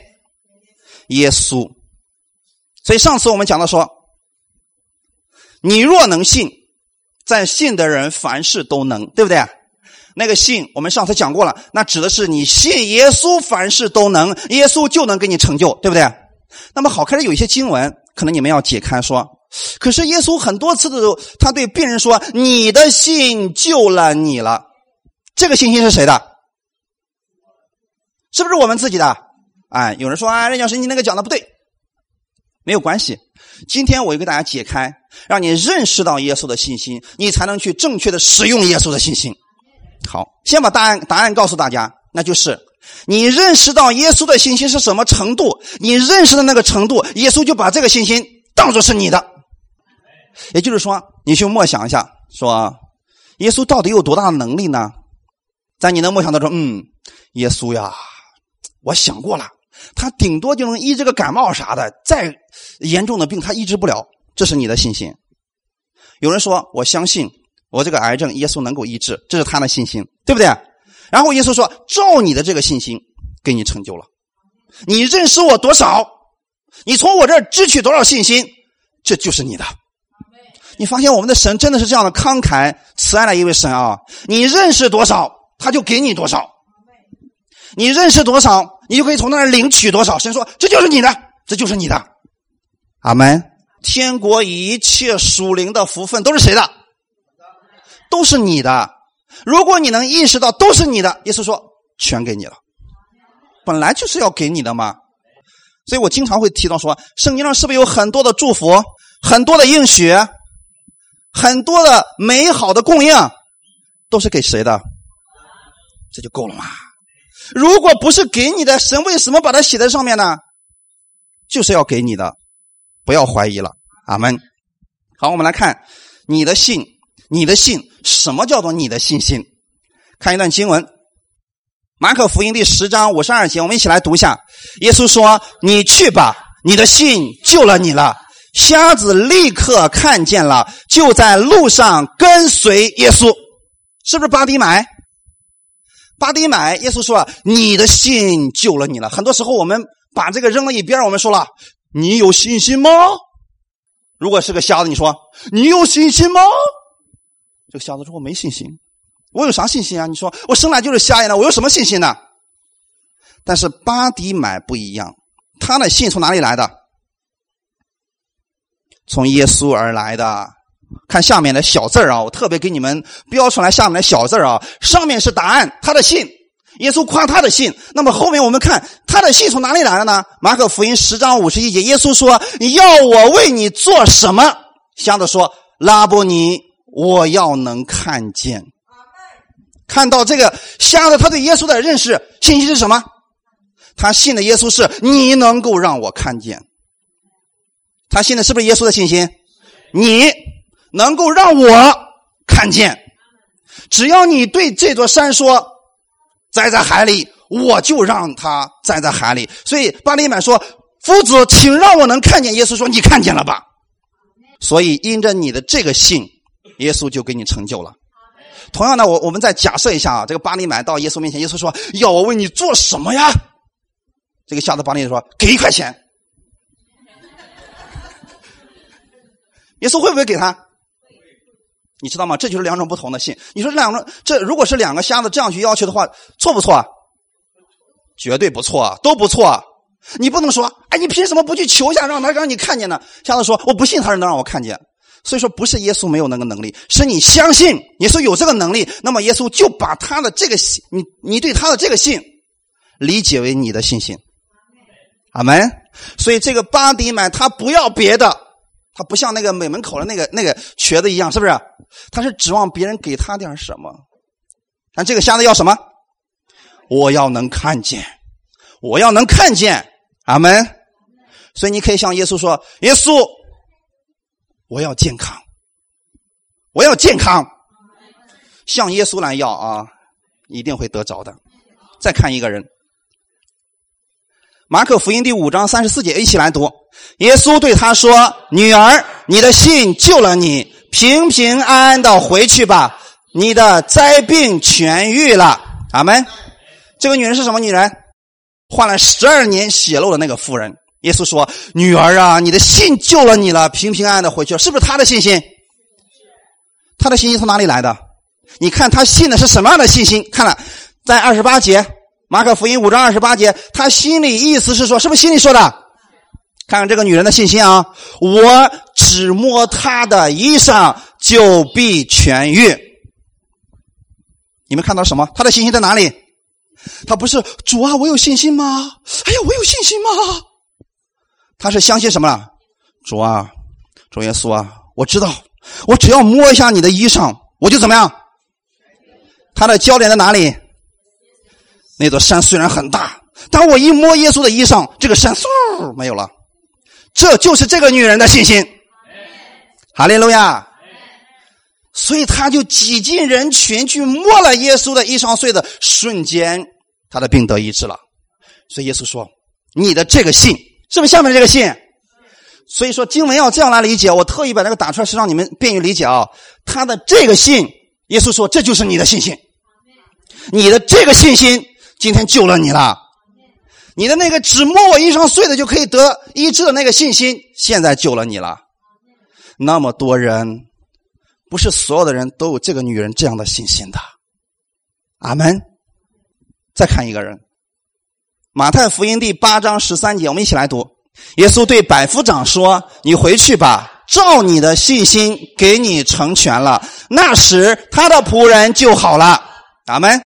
耶稣。所以上次我们讲到说，你若能信，在信的人凡事都能，对不对？那个信我们上次讲过了，那指的是你信耶稣，凡事都能，耶稣就能给你成就，对不对？那么好，开始有一些经文，可能你们要解开说，可是耶稣很多次的时候，他对病人说：“你的信救了你了。”这个信心是谁的？是不是我们自己的？哎，有人说啊，任教师，你那个讲的不对，没有关系。今天我就给大家解开，让你认识到耶稣的信心，你才能去正确的使用耶稣的信心。好，先把答案答案告诉大家，那就是你认识到耶稣的信心是什么程度，你认识的那个程度，耶稣就把这个信心当做是你的。也就是说，你去默想一下，说耶稣到底有多大的能力呢？在你的梦想当中，嗯，耶稣呀，我想过了，他顶多就能医这个感冒啥的，再严重的病他医治不了，这是你的信心。有人说，我相信我这个癌症耶稣能够医治，这是他的信心，对不对？然后耶稣说，照你的这个信心，给你成就了。你认识我多少？你从我这儿支取多少信心？这就是你的。你发现我们的神真的是这样的慷慨慈爱的一位神啊！你认识多少？他就给你多少，你认识多少，你就可以从那儿领取多少。神说：“这就是你的，这就是你的。”阿门。天国一切属灵的福分都是谁的？都是你的。如果你能意识到都是你的，耶稣说：“全给你了。”本来就是要给你的嘛。所以我经常会提到说，圣经上是不是有很多的祝福，很多的应许，很多的美好的供应，都是给谁的？这就够了嘛。如果不是给你的，神为什么把它写在上面呢？就是要给你的，不要怀疑了。阿门。好，我们来看你的信，你的信，什么叫做你的信心？看一段经文，《马可福音》第十章五十二节，我们一起来读一下。耶稣说：“你去吧，你的信救了你了。”瞎子立刻看见了，就在路上跟随耶稣。是不是巴迪买？巴迪买，耶稣说：“你的信救了你了。”很多时候，我们把这个扔了一边，我们说了：“你有信心吗？”如果是个瞎子，你说：“你有信心吗？”这个瞎子说：“我没信心。”我有啥信心啊？你说我生来就是瞎眼的，我有什么信心呢？但是巴迪买不一样，他的信从哪里来的？从耶稣而来的。看下面的小字啊，我特别给你们标出来下面的小字啊，上面是答案，他的信，耶稣夸他的信。那么后面我们看他的信从哪里来的呢？马可福音十章五十一节，耶稣说：“你要我为你做什么？”瞎子说：“拉波尼，我要能看见。”看到这个瞎子，他对耶稣的认识信息是什么？他信的耶稣是你能够让我看见。他信的是不是耶稣的信心？你。能够让我看见，只要你对这座山说“栽在海里”，我就让它栽在海里。所以巴利满说：“夫子，请让我能看见。”耶稣说：“你看见了吧？”所以因着你的这个信，耶稣就给你成就了。同样的，我我们再假设一下啊，这个巴利买到耶稣面前，耶稣说：“要我为你做什么呀？”这个瞎子巴利说：“给一块钱。” 耶稣会不会给他？你知道吗？这就是两种不同的信。你说这两种，这如果是两个瞎子这样去要求的话，错不错？绝对不错，都不错。你不能说，哎，你凭什么不去求一下，让他让你看见呢？瞎子说，我不信他是能让我看见。所以说，不是耶稣没有那个能力，是你相信耶稣有这个能力，那么耶稣就把他的这个信，你你对他的这个信理解为你的信心。阿门。所以这个巴迪买他不要别的。他不像那个美门口的那个那个瘸子一样，是不是？他是指望别人给他点什么。但这个瞎子要什么？我要能看见，我要能看见。阿门。所以你可以向耶稣说：“耶稣，我要健康，我要健康。”向耶稣来要啊，一定会得着的。再看一个人。马可福音第五章三十四节，一起来读。耶稣对他说：“女儿，你的信救了你，平平安安的回去吧。你的灾病痊愈了。”阿门。这个女人是什么女人？患了十二年血漏的那个妇人。耶稣说：“女儿啊，你的信救了你了，平平安安的回去了。”是不是他的信心？他的信心从哪里来的？你看他信的是什么样的信心？看了，在二十八节。马可福音五章二十八节，他心里意思是说，是不是心里说的？看看这个女人的信心啊！我只摸她的衣裳，就必痊愈。你们看到什么？他的信心在哪里？他不是主啊，我有信心吗？哎呀，我有信心吗？他是相信什么了？主啊，主耶稣啊，我知道，我只要摸一下你的衣裳，我就怎么样？他的焦点在哪里？那座山虽然很大，但我一摸耶稣的衣裳，这个山嗖没有了。这就是这个女人的信心。哈利路亚。所以他就挤进人群去摸了耶稣的衣裳碎的瞬间，他的病得医治了。所以耶稣说：“你的这个信，是不是下面这个信？”所以说经文要这样来理解。我特意把这个打出来，是让你们便于理解啊。他的这个信，耶稣说：“这就是你的信心。”你的这个信心。今天救了你了，你的那个只摸我衣裳碎的就可以得医治的那个信心，现在救了你了。那么多人，不是所有的人都有这个女人这样的信心的。阿门。再看一个人，马太福音第八章十三节，我们一起来读。耶稣对百夫长说：“你回去吧，照你的信心给你成全了。”那时他的仆人就好了。阿门。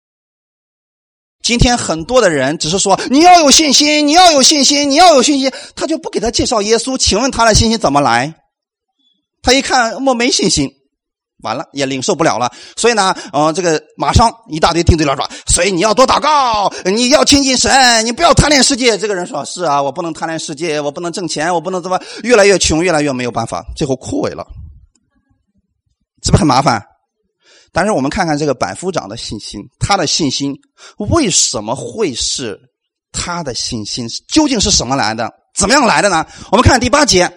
今天很多的人只是说你要有信心，你要有信心，你要有信心，他就不给他介绍耶稣。请问他的信心怎么来？他一看我没信心，完了也领受不了了。所以呢，呃，这个马上一大堆定罪了说，所以你要多祷告，你要亲近神，你不要贪恋世界。这个人说：是啊，我不能贪恋世界，我不能挣钱，我不能怎么越来越穷，越来越没有办法，最后枯萎了，是不是很麻烦？但是我们看看这个百夫长的信心，他的信心为什么会是他的信心？究竟是什么来的？怎么样来的呢？我们看第八节，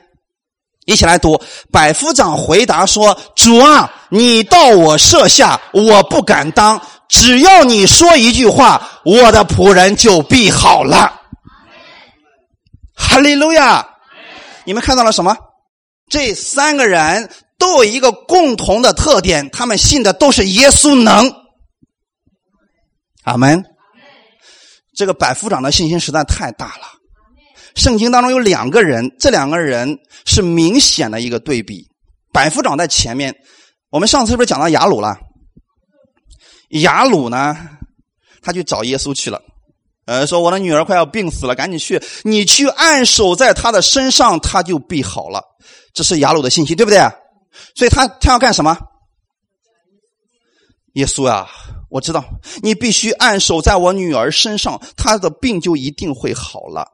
一起来读。百夫长回答说：“主啊，你到我舍下，我不敢当。只要你说一句话，我的仆人就必好了。”哈利路亚！你们看到了什么？这三个人。都有一个共同的特点，他们信的都是耶稣能。阿门。这个百夫长的信心实在太大了。圣经当中有两个人，这两个人是明显的一个对比。百夫长在前面，我们上次是不是讲到雅鲁了？雅鲁呢，他去找耶稣去了，呃，说我的女儿快要病死了，赶紧去，你去按手在她的身上，她就必好了。这是雅鲁的信心，对不对？所以他他要干什么？耶稣啊，我知道你必须按手在我女儿身上，她的病就一定会好了。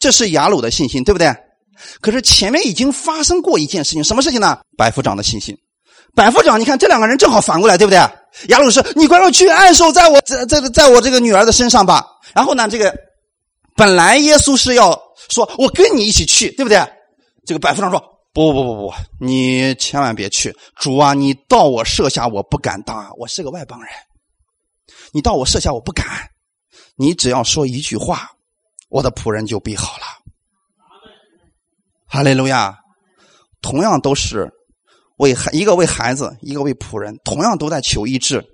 这是雅鲁的信心，对不对？可是前面已经发生过一件事情，什么事情呢？百夫长的信心。百夫长，你看这两个人正好反过来，对不对？雅鲁是你快快去按手在我在在在我这个女儿的身上吧。然后呢，这个本来耶稣是要说我跟你一起去，对不对？这个百夫长说。不不不不，你千万别去！主啊，你到我舍下，我不敢当啊，我是个外邦人。你到我舍下，我不敢。你只要说一句话，我的仆人就必好了。哈利路亚！同样都是为孩，一个为孩子，一个为仆人，同样都在求医治。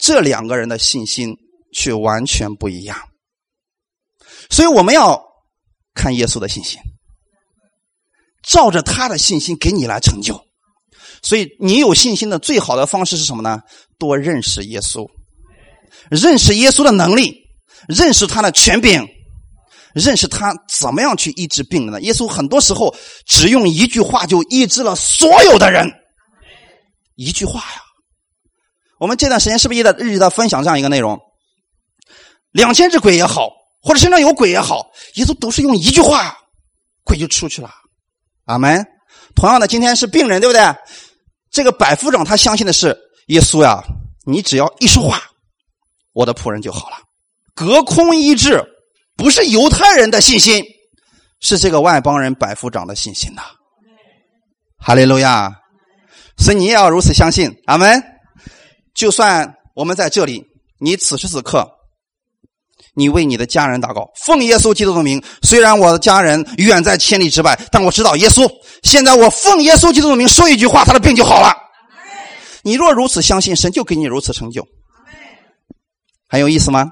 这两个人的信心却完全不一样。所以我们要看耶稣的信心。照着他的信心给你来成就，所以你有信心的最好的方式是什么呢？多认识耶稣，认识耶稣的能力，认识他的权柄，认识他怎么样去医治病人呢？耶稣很多时候只用一句话就医治了所有的人，一句话呀。我们这段时间是不是也在日益的分享这样一个内容？两千只鬼也好，或者身上有鬼也好，耶稣都是用一句话，鬼就出去了。阿门。同样的，今天是病人，对不对？这个百夫长他相信的是耶稣呀，你只要一说话，我的仆人就好了。隔空医治不是犹太人的信心，是这个外邦人百夫长的信心呐。哈利路亚！所以你也要如此相信。阿门。就算我们在这里，你此时此刻。你为你的家人祷告，奉耶稣基督的名。虽然我的家人远在千里之外，但我知道耶稣。现在我奉耶稣基督的名说一句话，他的病就好了。你若如此相信，神就给你如此成就。很有意思吗？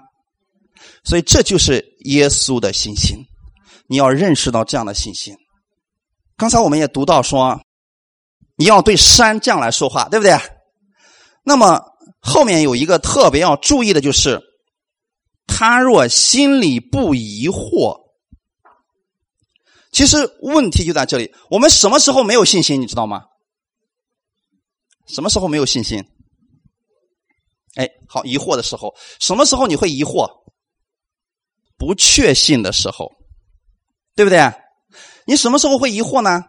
所以这就是耶稣的信心。你要认识到这样的信心。刚才我们也读到说，你要对山这样来说话，对不对？那么后面有一个特别要注意的就是。他若心里不疑惑，其实问题就在这里。我们什么时候没有信心？你知道吗？什么时候没有信心？哎，好，疑惑的时候。什么时候你会疑惑？不确信的时候，对不对？你什么时候会疑惑呢？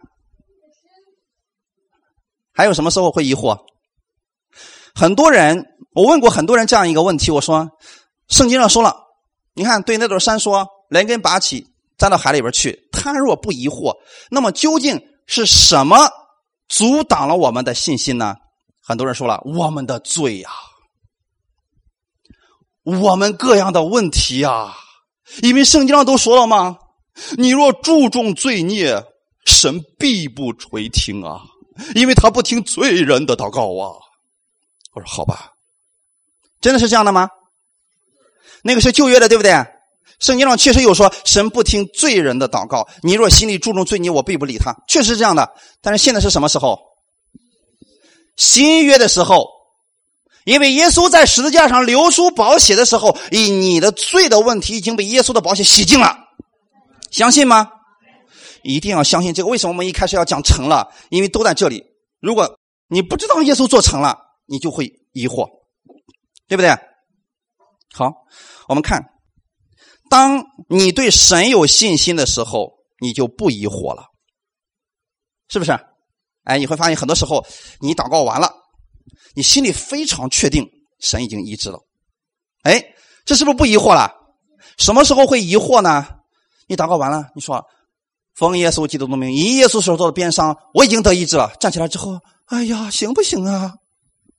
还有什么时候会疑惑？很多人，我问过很多人这样一个问题，我说。圣经上说了，你看，对那座山说，连根拔起，扎到海里边去。他若不疑惑，那么究竟是什么阻挡了我们的信心呢？很多人说了，我们的罪呀，我们各样的问题呀。因为圣经上都说了吗？你若注重罪孽，神必不垂听啊，因为他不听罪人的祷告啊。我说好吧，真的是这样的吗？那个是旧约的，对不对？圣经上确实有说，神不听罪人的祷告。你若心里注重罪孽，我必不理他。确实是这样的。但是现在是什么时候？新约的时候，因为耶稣在十字架上流出宝血的时候，以你的罪的问题已经被耶稣的宝血洗净了。相信吗？一定要相信这个。为什么我们一开始要讲成了？因为都在这里。如果你不知道耶稣做成了，你就会疑惑，对不对？好，我们看，当你对神有信心的时候，你就不疑惑了，是不是？哎，你会发现很多时候，你祷告完了，你心里非常确定神已经医治了。哎，这是不是不疑惑了？什么时候会疑惑呢？你祷告完了，你说奉耶稣基督的名，以耶稣手做的鞭伤，我已经得医治了。站起来之后，哎呀，行不行啊？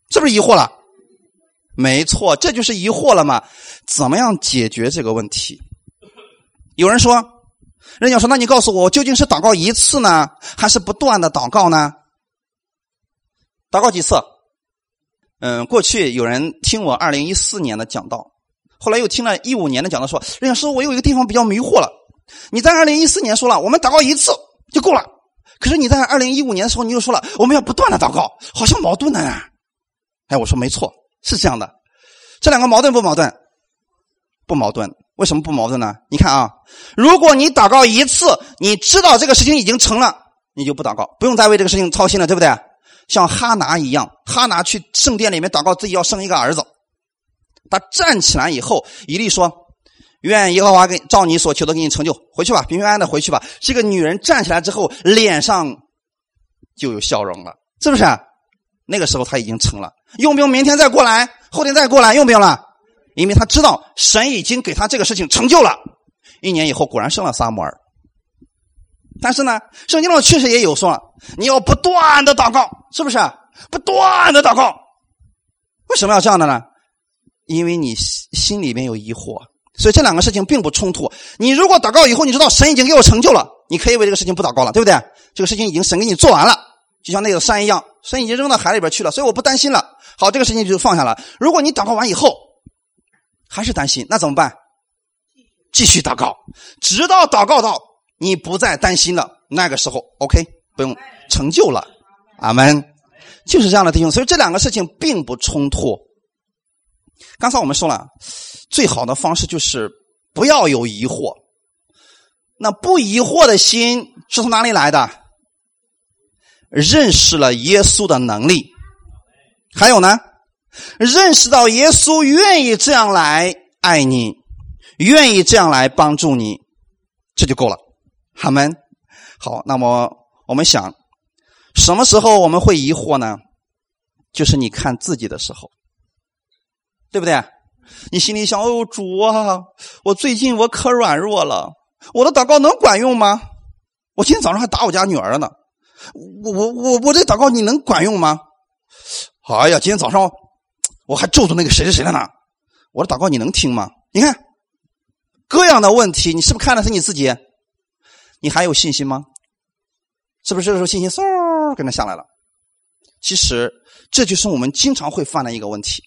是不是疑惑了？没错，这就是疑惑了嘛？怎么样解决这个问题？有人说，人家说，那你告诉我，究竟是祷告一次呢，还是不断的祷告呢？祷告几次？嗯，过去有人听我二零一四年的讲道，后来又听了一五年的讲道，说，人家说我有一个地方比较迷惑了。你在二零一四年说了，我们祷告一次就够了，可是你在二零一五年的时候，你又说了，我们要不断的祷告，好像矛盾呢。哎，我说没错。是这样的，这两个矛盾不矛盾？不矛盾。为什么不矛盾呢？你看啊，如果你祷告一次，你知道这个事情已经成了，你就不祷告，不用再为这个事情操心了，对不对？像哈拿一样，哈拿去圣殿里面祷告自己要生一个儿子，他站起来以后，以利说：“愿耶和华给照你所求的给你成就，回去吧，平平安安的回去吧。”这个女人站起来之后，脸上就有笑容了，是不是？那个时候他已经成了，用不用明天再过来，后天再过来，用不用了？因为他知道神已经给他这个事情成就了。一年以后果然生了撒母耳。但是呢，圣经上确实也有说，你要不断的祷告，是不是？不断的祷告，为什么要这样的呢？因为你心里面有疑惑，所以这两个事情并不冲突。你如果祷告以后，你知道神已经给我成就了，你可以为这个事情不祷告了，对不对？这个事情已经神给你做完了，就像那个山一样。神已经扔到海里边去了，所以我不担心了。好，这个事情就放下了。如果你祷告完以后还是担心，那怎么办？继续祷告，直到祷告到你不再担心了，那个时候 OK，不用成就了。阿门。就是这样的弟兄，所以这两个事情并不冲突。刚才我们说了，最好的方式就是不要有疑惑。那不疑惑的心是从哪里来的？认识了耶稣的能力，还有呢，认识到耶稣愿意这样来爱你，愿意这样来帮助你，这就够了。好们，好，那么我们想，什么时候我们会疑惑呢？就是你看自己的时候，对不对？你心里想：哦，主啊，我最近我可软弱了，我的祷告能管用吗？我今天早上还打我家女儿呢。我我我我这祷告你能管用吗？哎呀，今天早上我还咒诅那个谁谁谁了呢。我的祷告你能听吗？你看各样的问题，你是不是看的是你自己？你还有信心吗？是不是这时候信心嗖跟着下来了？其实这就是我们经常会犯的一个问题。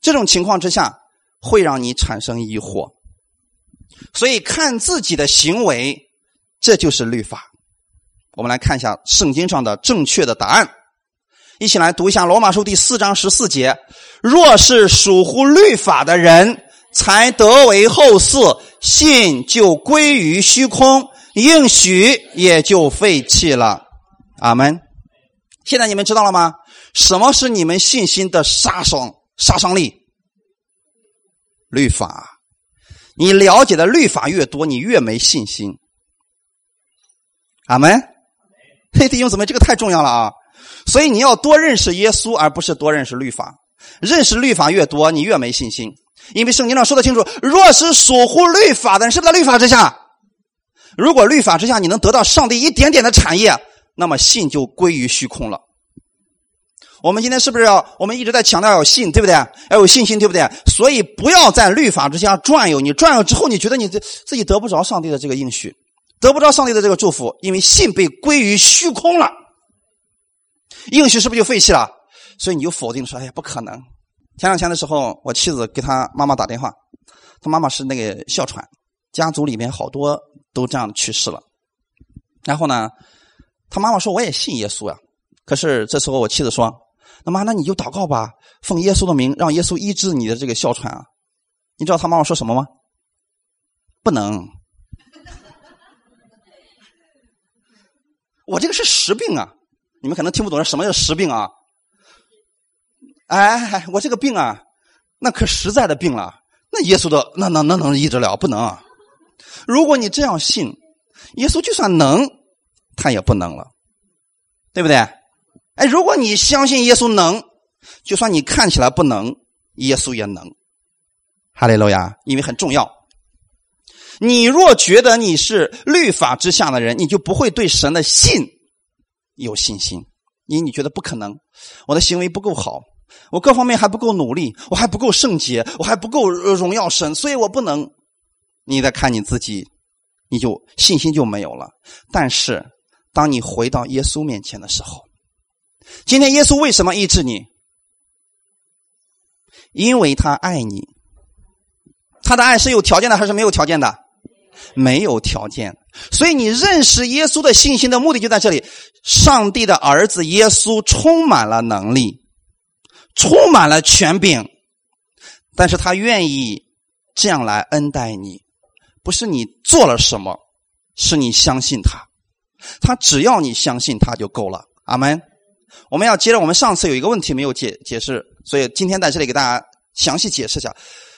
这种情况之下会让你产生疑惑，所以看自己的行为，这就是律法。我们来看一下圣经上的正确的答案，一起来读一下罗马书第四章十四节：若是属乎律法的人，才得为后嗣，信就归于虚空，应许也就废弃了。阿门。现在你们知道了吗？什么是你们信心的杀伤杀伤力？律法。你了解的律法越多，你越没信心。阿门。嘿，弟兄姊妹，这个太重要了啊！所以你要多认识耶稣，而不是多认识律法。认识律法越多，你越没信心。因为圣经上说的清楚：若是守护律法的人，是不是在律法之下？如果律法之下你能得到上帝一点点的产业，那么信就归于虚空了。我们今天是不是要？我们一直在强调要信，对不对？要有信心，对不对？所以不要在律法之下转悠。你转悠之后，你觉得你自自己得不着上帝的这个应许。得不着上帝的这个祝福，因为信被归于虚空了，应许是不是就废弃了？所以你就否定说：“哎呀，不可能！”前两天的时候，我妻子给她妈妈打电话，她妈妈是那个哮喘，家族里面好多都这样去世了。然后呢，他妈妈说我也信耶稣呀。可是这时候我妻子说：“那妈，那你就祷告吧，奉耶稣的名，让耶稣医治你的这个哮喘啊。”你知道他妈妈说什么吗？不能。我这个是实病啊，你们可能听不懂什么叫实病啊。哎，我这个病啊，那可实在的病了。那耶稣的那那那能医治了？不能。如果你这样信，耶稣就算能，他也不能了，对不对？哎，如果你相信耶稣能，就算你看起来不能，耶稣也能。哈利路亚，因为很重要。你若觉得你是律法之下的人，你就不会对神的信有信心，因为你觉得不可能，我的行为不够好，我各方面还不够努力，我还不够圣洁，我还不够荣耀神，所以我不能。你再看你自己，你就信心就没有了。但是，当你回到耶稣面前的时候，今天耶稣为什么医治你？因为他爱你。他的爱是有条件的还是没有条件的？没有条件。所以你认识耶稣的信心的目的就在这里：上帝的儿子耶稣充满了能力，充满了权柄，但是他愿意这样来恩待你，不是你做了什么，是你相信他，他只要你相信他就够了。阿门。我们要接着，我们上次有一个问题没有解解释，所以今天在这里给大家详细解释一下。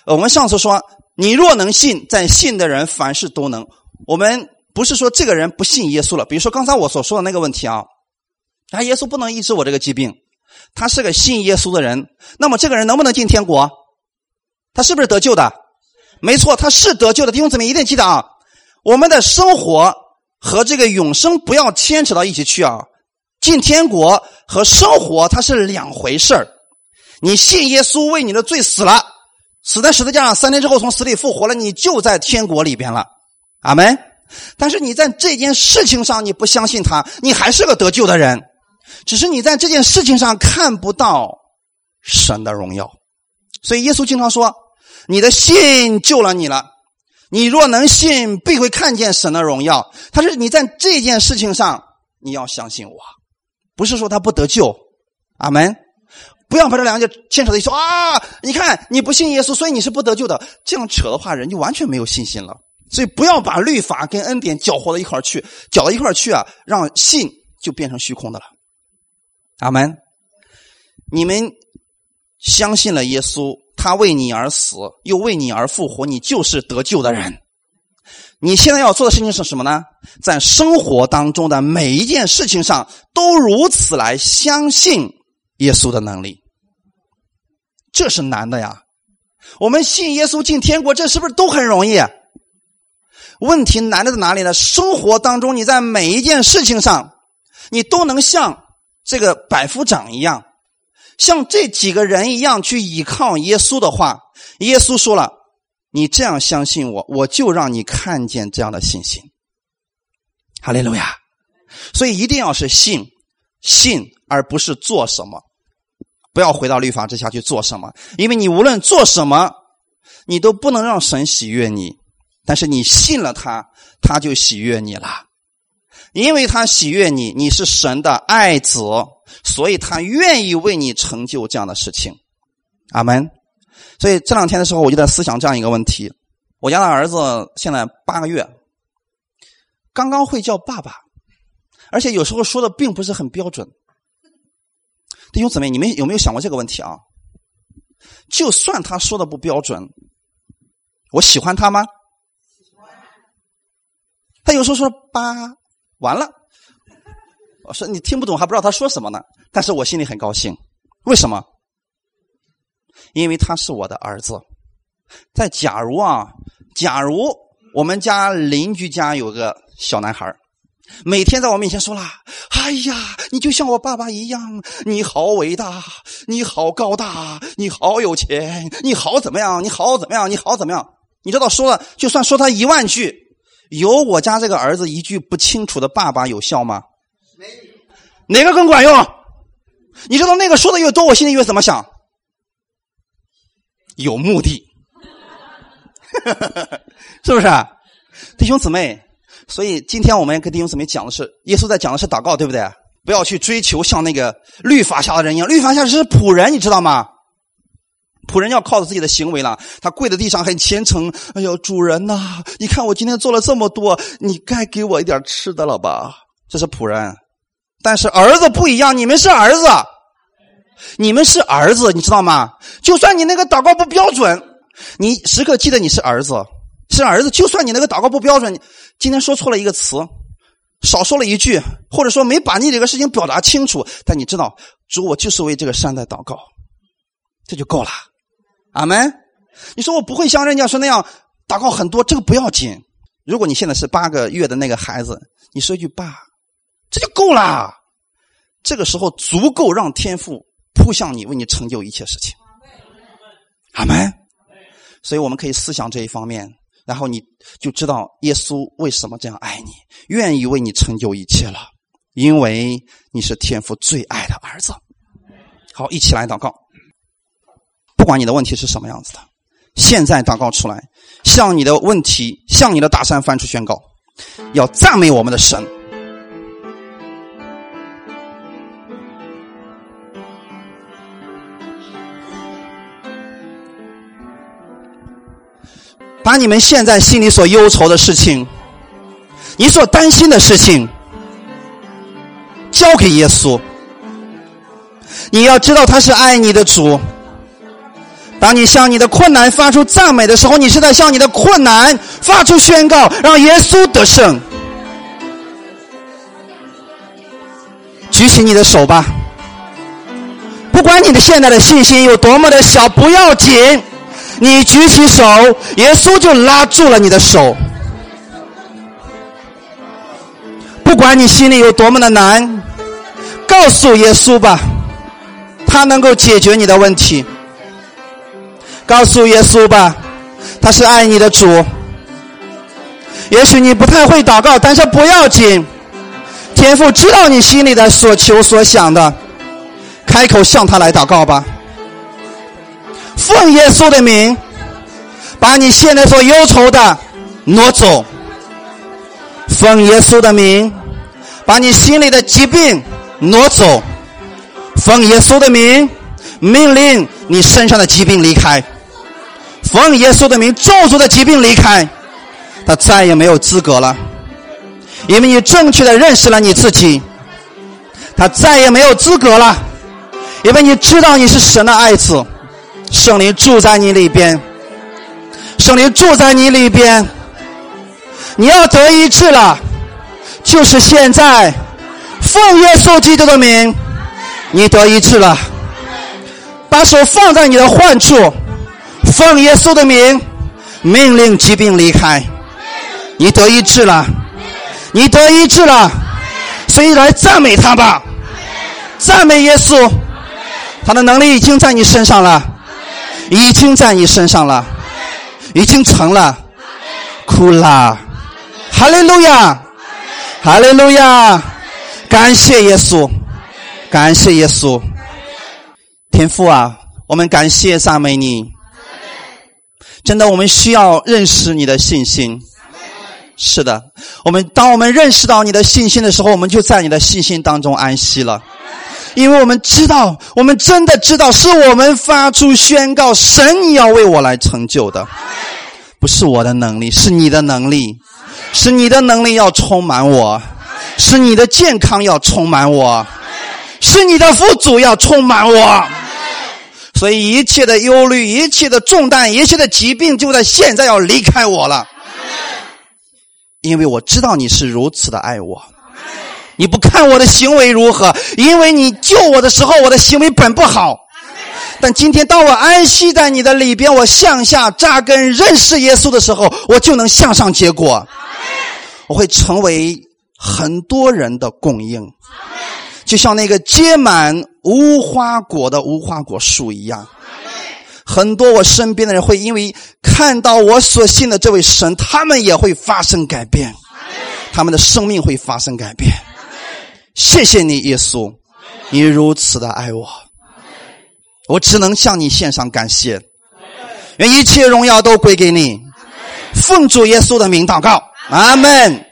我们上次说，你若能信，在信的人凡事都能。我们不是说这个人不信耶稣了。比如说刚才我所说的那个问题啊，啊，耶稣不能医治我这个疾病，他是个信耶稣的人，那么这个人能不能进天国？他是不是得救的？没错，他是得救的。弟兄姊妹一定记得啊，我们的生活和这个永生不要牵扯到一起去啊。进天国和生活它是两回事你信耶稣为你的罪死了。死在十字架上，三天之后从死里复活了，你就在天国里边了，阿门。但是你在这件事情上你不相信他，你还是个得救的人，只是你在这件事情上看不到神的荣耀。所以耶稣经常说：“你的信救了你了，你若能信，必会看见神的荣耀。”他是你在这件事情上你要相信我，不是说他不得救，阿门。不要把这两个牵扯在一起说啊！你看你不信耶稣，所以你是不得救的。这样扯的话，人就完全没有信心了。所以不要把律法跟恩典搅和到一块去，搅到一块去啊，让信就变成虚空的了。阿门。你们相信了耶稣，他为你而死，又为你而复活，你就是得救的人。你现在要做的事情是什么呢？在生活当中的每一件事情上，都如此来相信。耶稣的能力，这是难的呀。我们信耶稣进天国，这是不是都很容易？问题难的在哪里呢？生活当中，你在每一件事情上，你都能像这个百夫长一样，像这几个人一样去依靠耶稣的话，耶稣说了：“你这样相信我，我就让你看见这样的信心。”哈利路亚！所以一定要是信，信而不是做什么。不要回到律法之下去做什么，因为你无论做什么，你都不能让神喜悦你。但是你信了他，他就喜悦你了，因为他喜悦你，你是神的爱子，所以他愿意为你成就这样的事情。阿门。所以这两天的时候，我就在思想这样一个问题：我家的儿子现在八个月，刚刚会叫爸爸，而且有时候说的并不是很标准。弟兄姊妹，你们有没有想过这个问题啊？就算他说的不标准，我喜欢他吗？他有时候说“八”，完了，我说你听不懂，还不知道他说什么呢。但是我心里很高兴，为什么？因为他是我的儿子。在假如啊，假如我们家邻居家有个小男孩每天在我面前说啦：“哎呀，你就像我爸爸一样，你好伟大，你好高大，你好有钱，你好怎么样？你好怎么样？你好怎么样？你知道说了，就算说他一万句，有我家这个儿子一句不清楚的爸爸有效吗？没有，哪个更管用？你知道那个说的越多，我心里越怎么想？有目的，是不是？弟兄姊妹，所以今天我们跟弟兄姊妹讲的是，耶稣在讲的是祷告，对不对？不要去追求像那个律法下的人一样，律法下是仆人，你知道吗？仆人要靠着自己的行为了，他跪在地上很虔诚。哎呦，主人呐，你看我今天做了这么多，你该给我一点吃的了吧？这是仆人，但是儿子不一样，你们是儿子，你们是儿子，你知道吗？就算你那个祷告不标准，你时刻记得你是儿子，是儿子。就算你那个祷告不标准，今天说错了一个词，少说了一句，或者说没把你这个事情表达清楚，但你知道，主，我就是为这个山在祷告，这就够了。阿门。你说我不会像人家说那样祷告很多，这个不要紧。如果你现在是八个月的那个孩子，你说一句“爸”，这就够了。这个时候足够让天父扑向你，为你成就一切事情。阿门。所以我们可以思想这一方面，然后你就知道耶稣为什么这样爱你，愿意为你成就一切了，因为你是天父最爱的儿子。好，一起来祷告。不管你的问题是什么样子的，现在祷告出来，向你的问题，向你的大山翻出宣告，要赞美我们的神，把你们现在心里所忧愁的事情，你所担心的事情，交给耶稣。你要知道他是爱你的主。当你向你的困难发出赞美的时候，你是在向你的困难发出宣告，让耶稣得胜。举起你的手吧，不管你的现在的信心有多么的小，不要紧，你举起手，耶稣就拉住了你的手。不管你心里有多么的难，告诉耶稣吧，他能够解决你的问题。告诉耶稣吧，他是爱你的主。也许你不太会祷告，但是不要紧，天父知道你心里的所求所想的，开口向他来祷告吧。奉耶稣的名，把你现在所忧愁的挪走。奉耶稣的名，把你心里的疾病挪走。奉耶稣的名，命令你身上的疾病离开。奉耶稣的名，咒诅的疾病离开，他再也没有资格了，因为你正确的认识了你自己，他再也没有资格了，因为你知道你是神的爱子，圣灵住在你里边，圣灵住在你里边，你要得医治了，就是现在，奉耶稣基督的名，你得医治了，把手放在你的患处。奉耶稣的名，命令疾病离开，你得医治了，你得医治了，所以来赞美他吧，赞美耶稣，他的能力已经在你身上了，已经在你身上了，已经成了，哭啦，哈利路亚，哈利路亚，感谢耶稣，感谢耶稣，天父啊，我们感谢赞美你。真的，我们需要认识你的信心。是的，我们当我们认识到你的信心的时候，我们就在你的信心当中安息了，因为我们知道，我们真的知道，是我们发出宣告，神你要为我来成就的，不是我的能力，是你的能力，是你的能力要充满我，是你的健康要充满我，是你的富足要充满我。所以一切的忧虑、一切的重担、一切的疾病，就在现在要离开我了。因为我知道你是如此的爱我，你不看我的行为如何，因为你救我的时候，我的行为本不好。但今天当我安息在你的里边，我向下扎根认识耶稣的时候，我就能向上结果。我会成为很多人的供应。就像那个结满无花果的无花果树一样，很多我身边的人会因为看到我所信的这位神，他们也会发生改变，他们的生命会发生改变。谢谢你，耶稣，你如此的爱我，我只能向你献上感谢，愿一切荣耀都归给你。奉主耶稣的名祷告，阿门。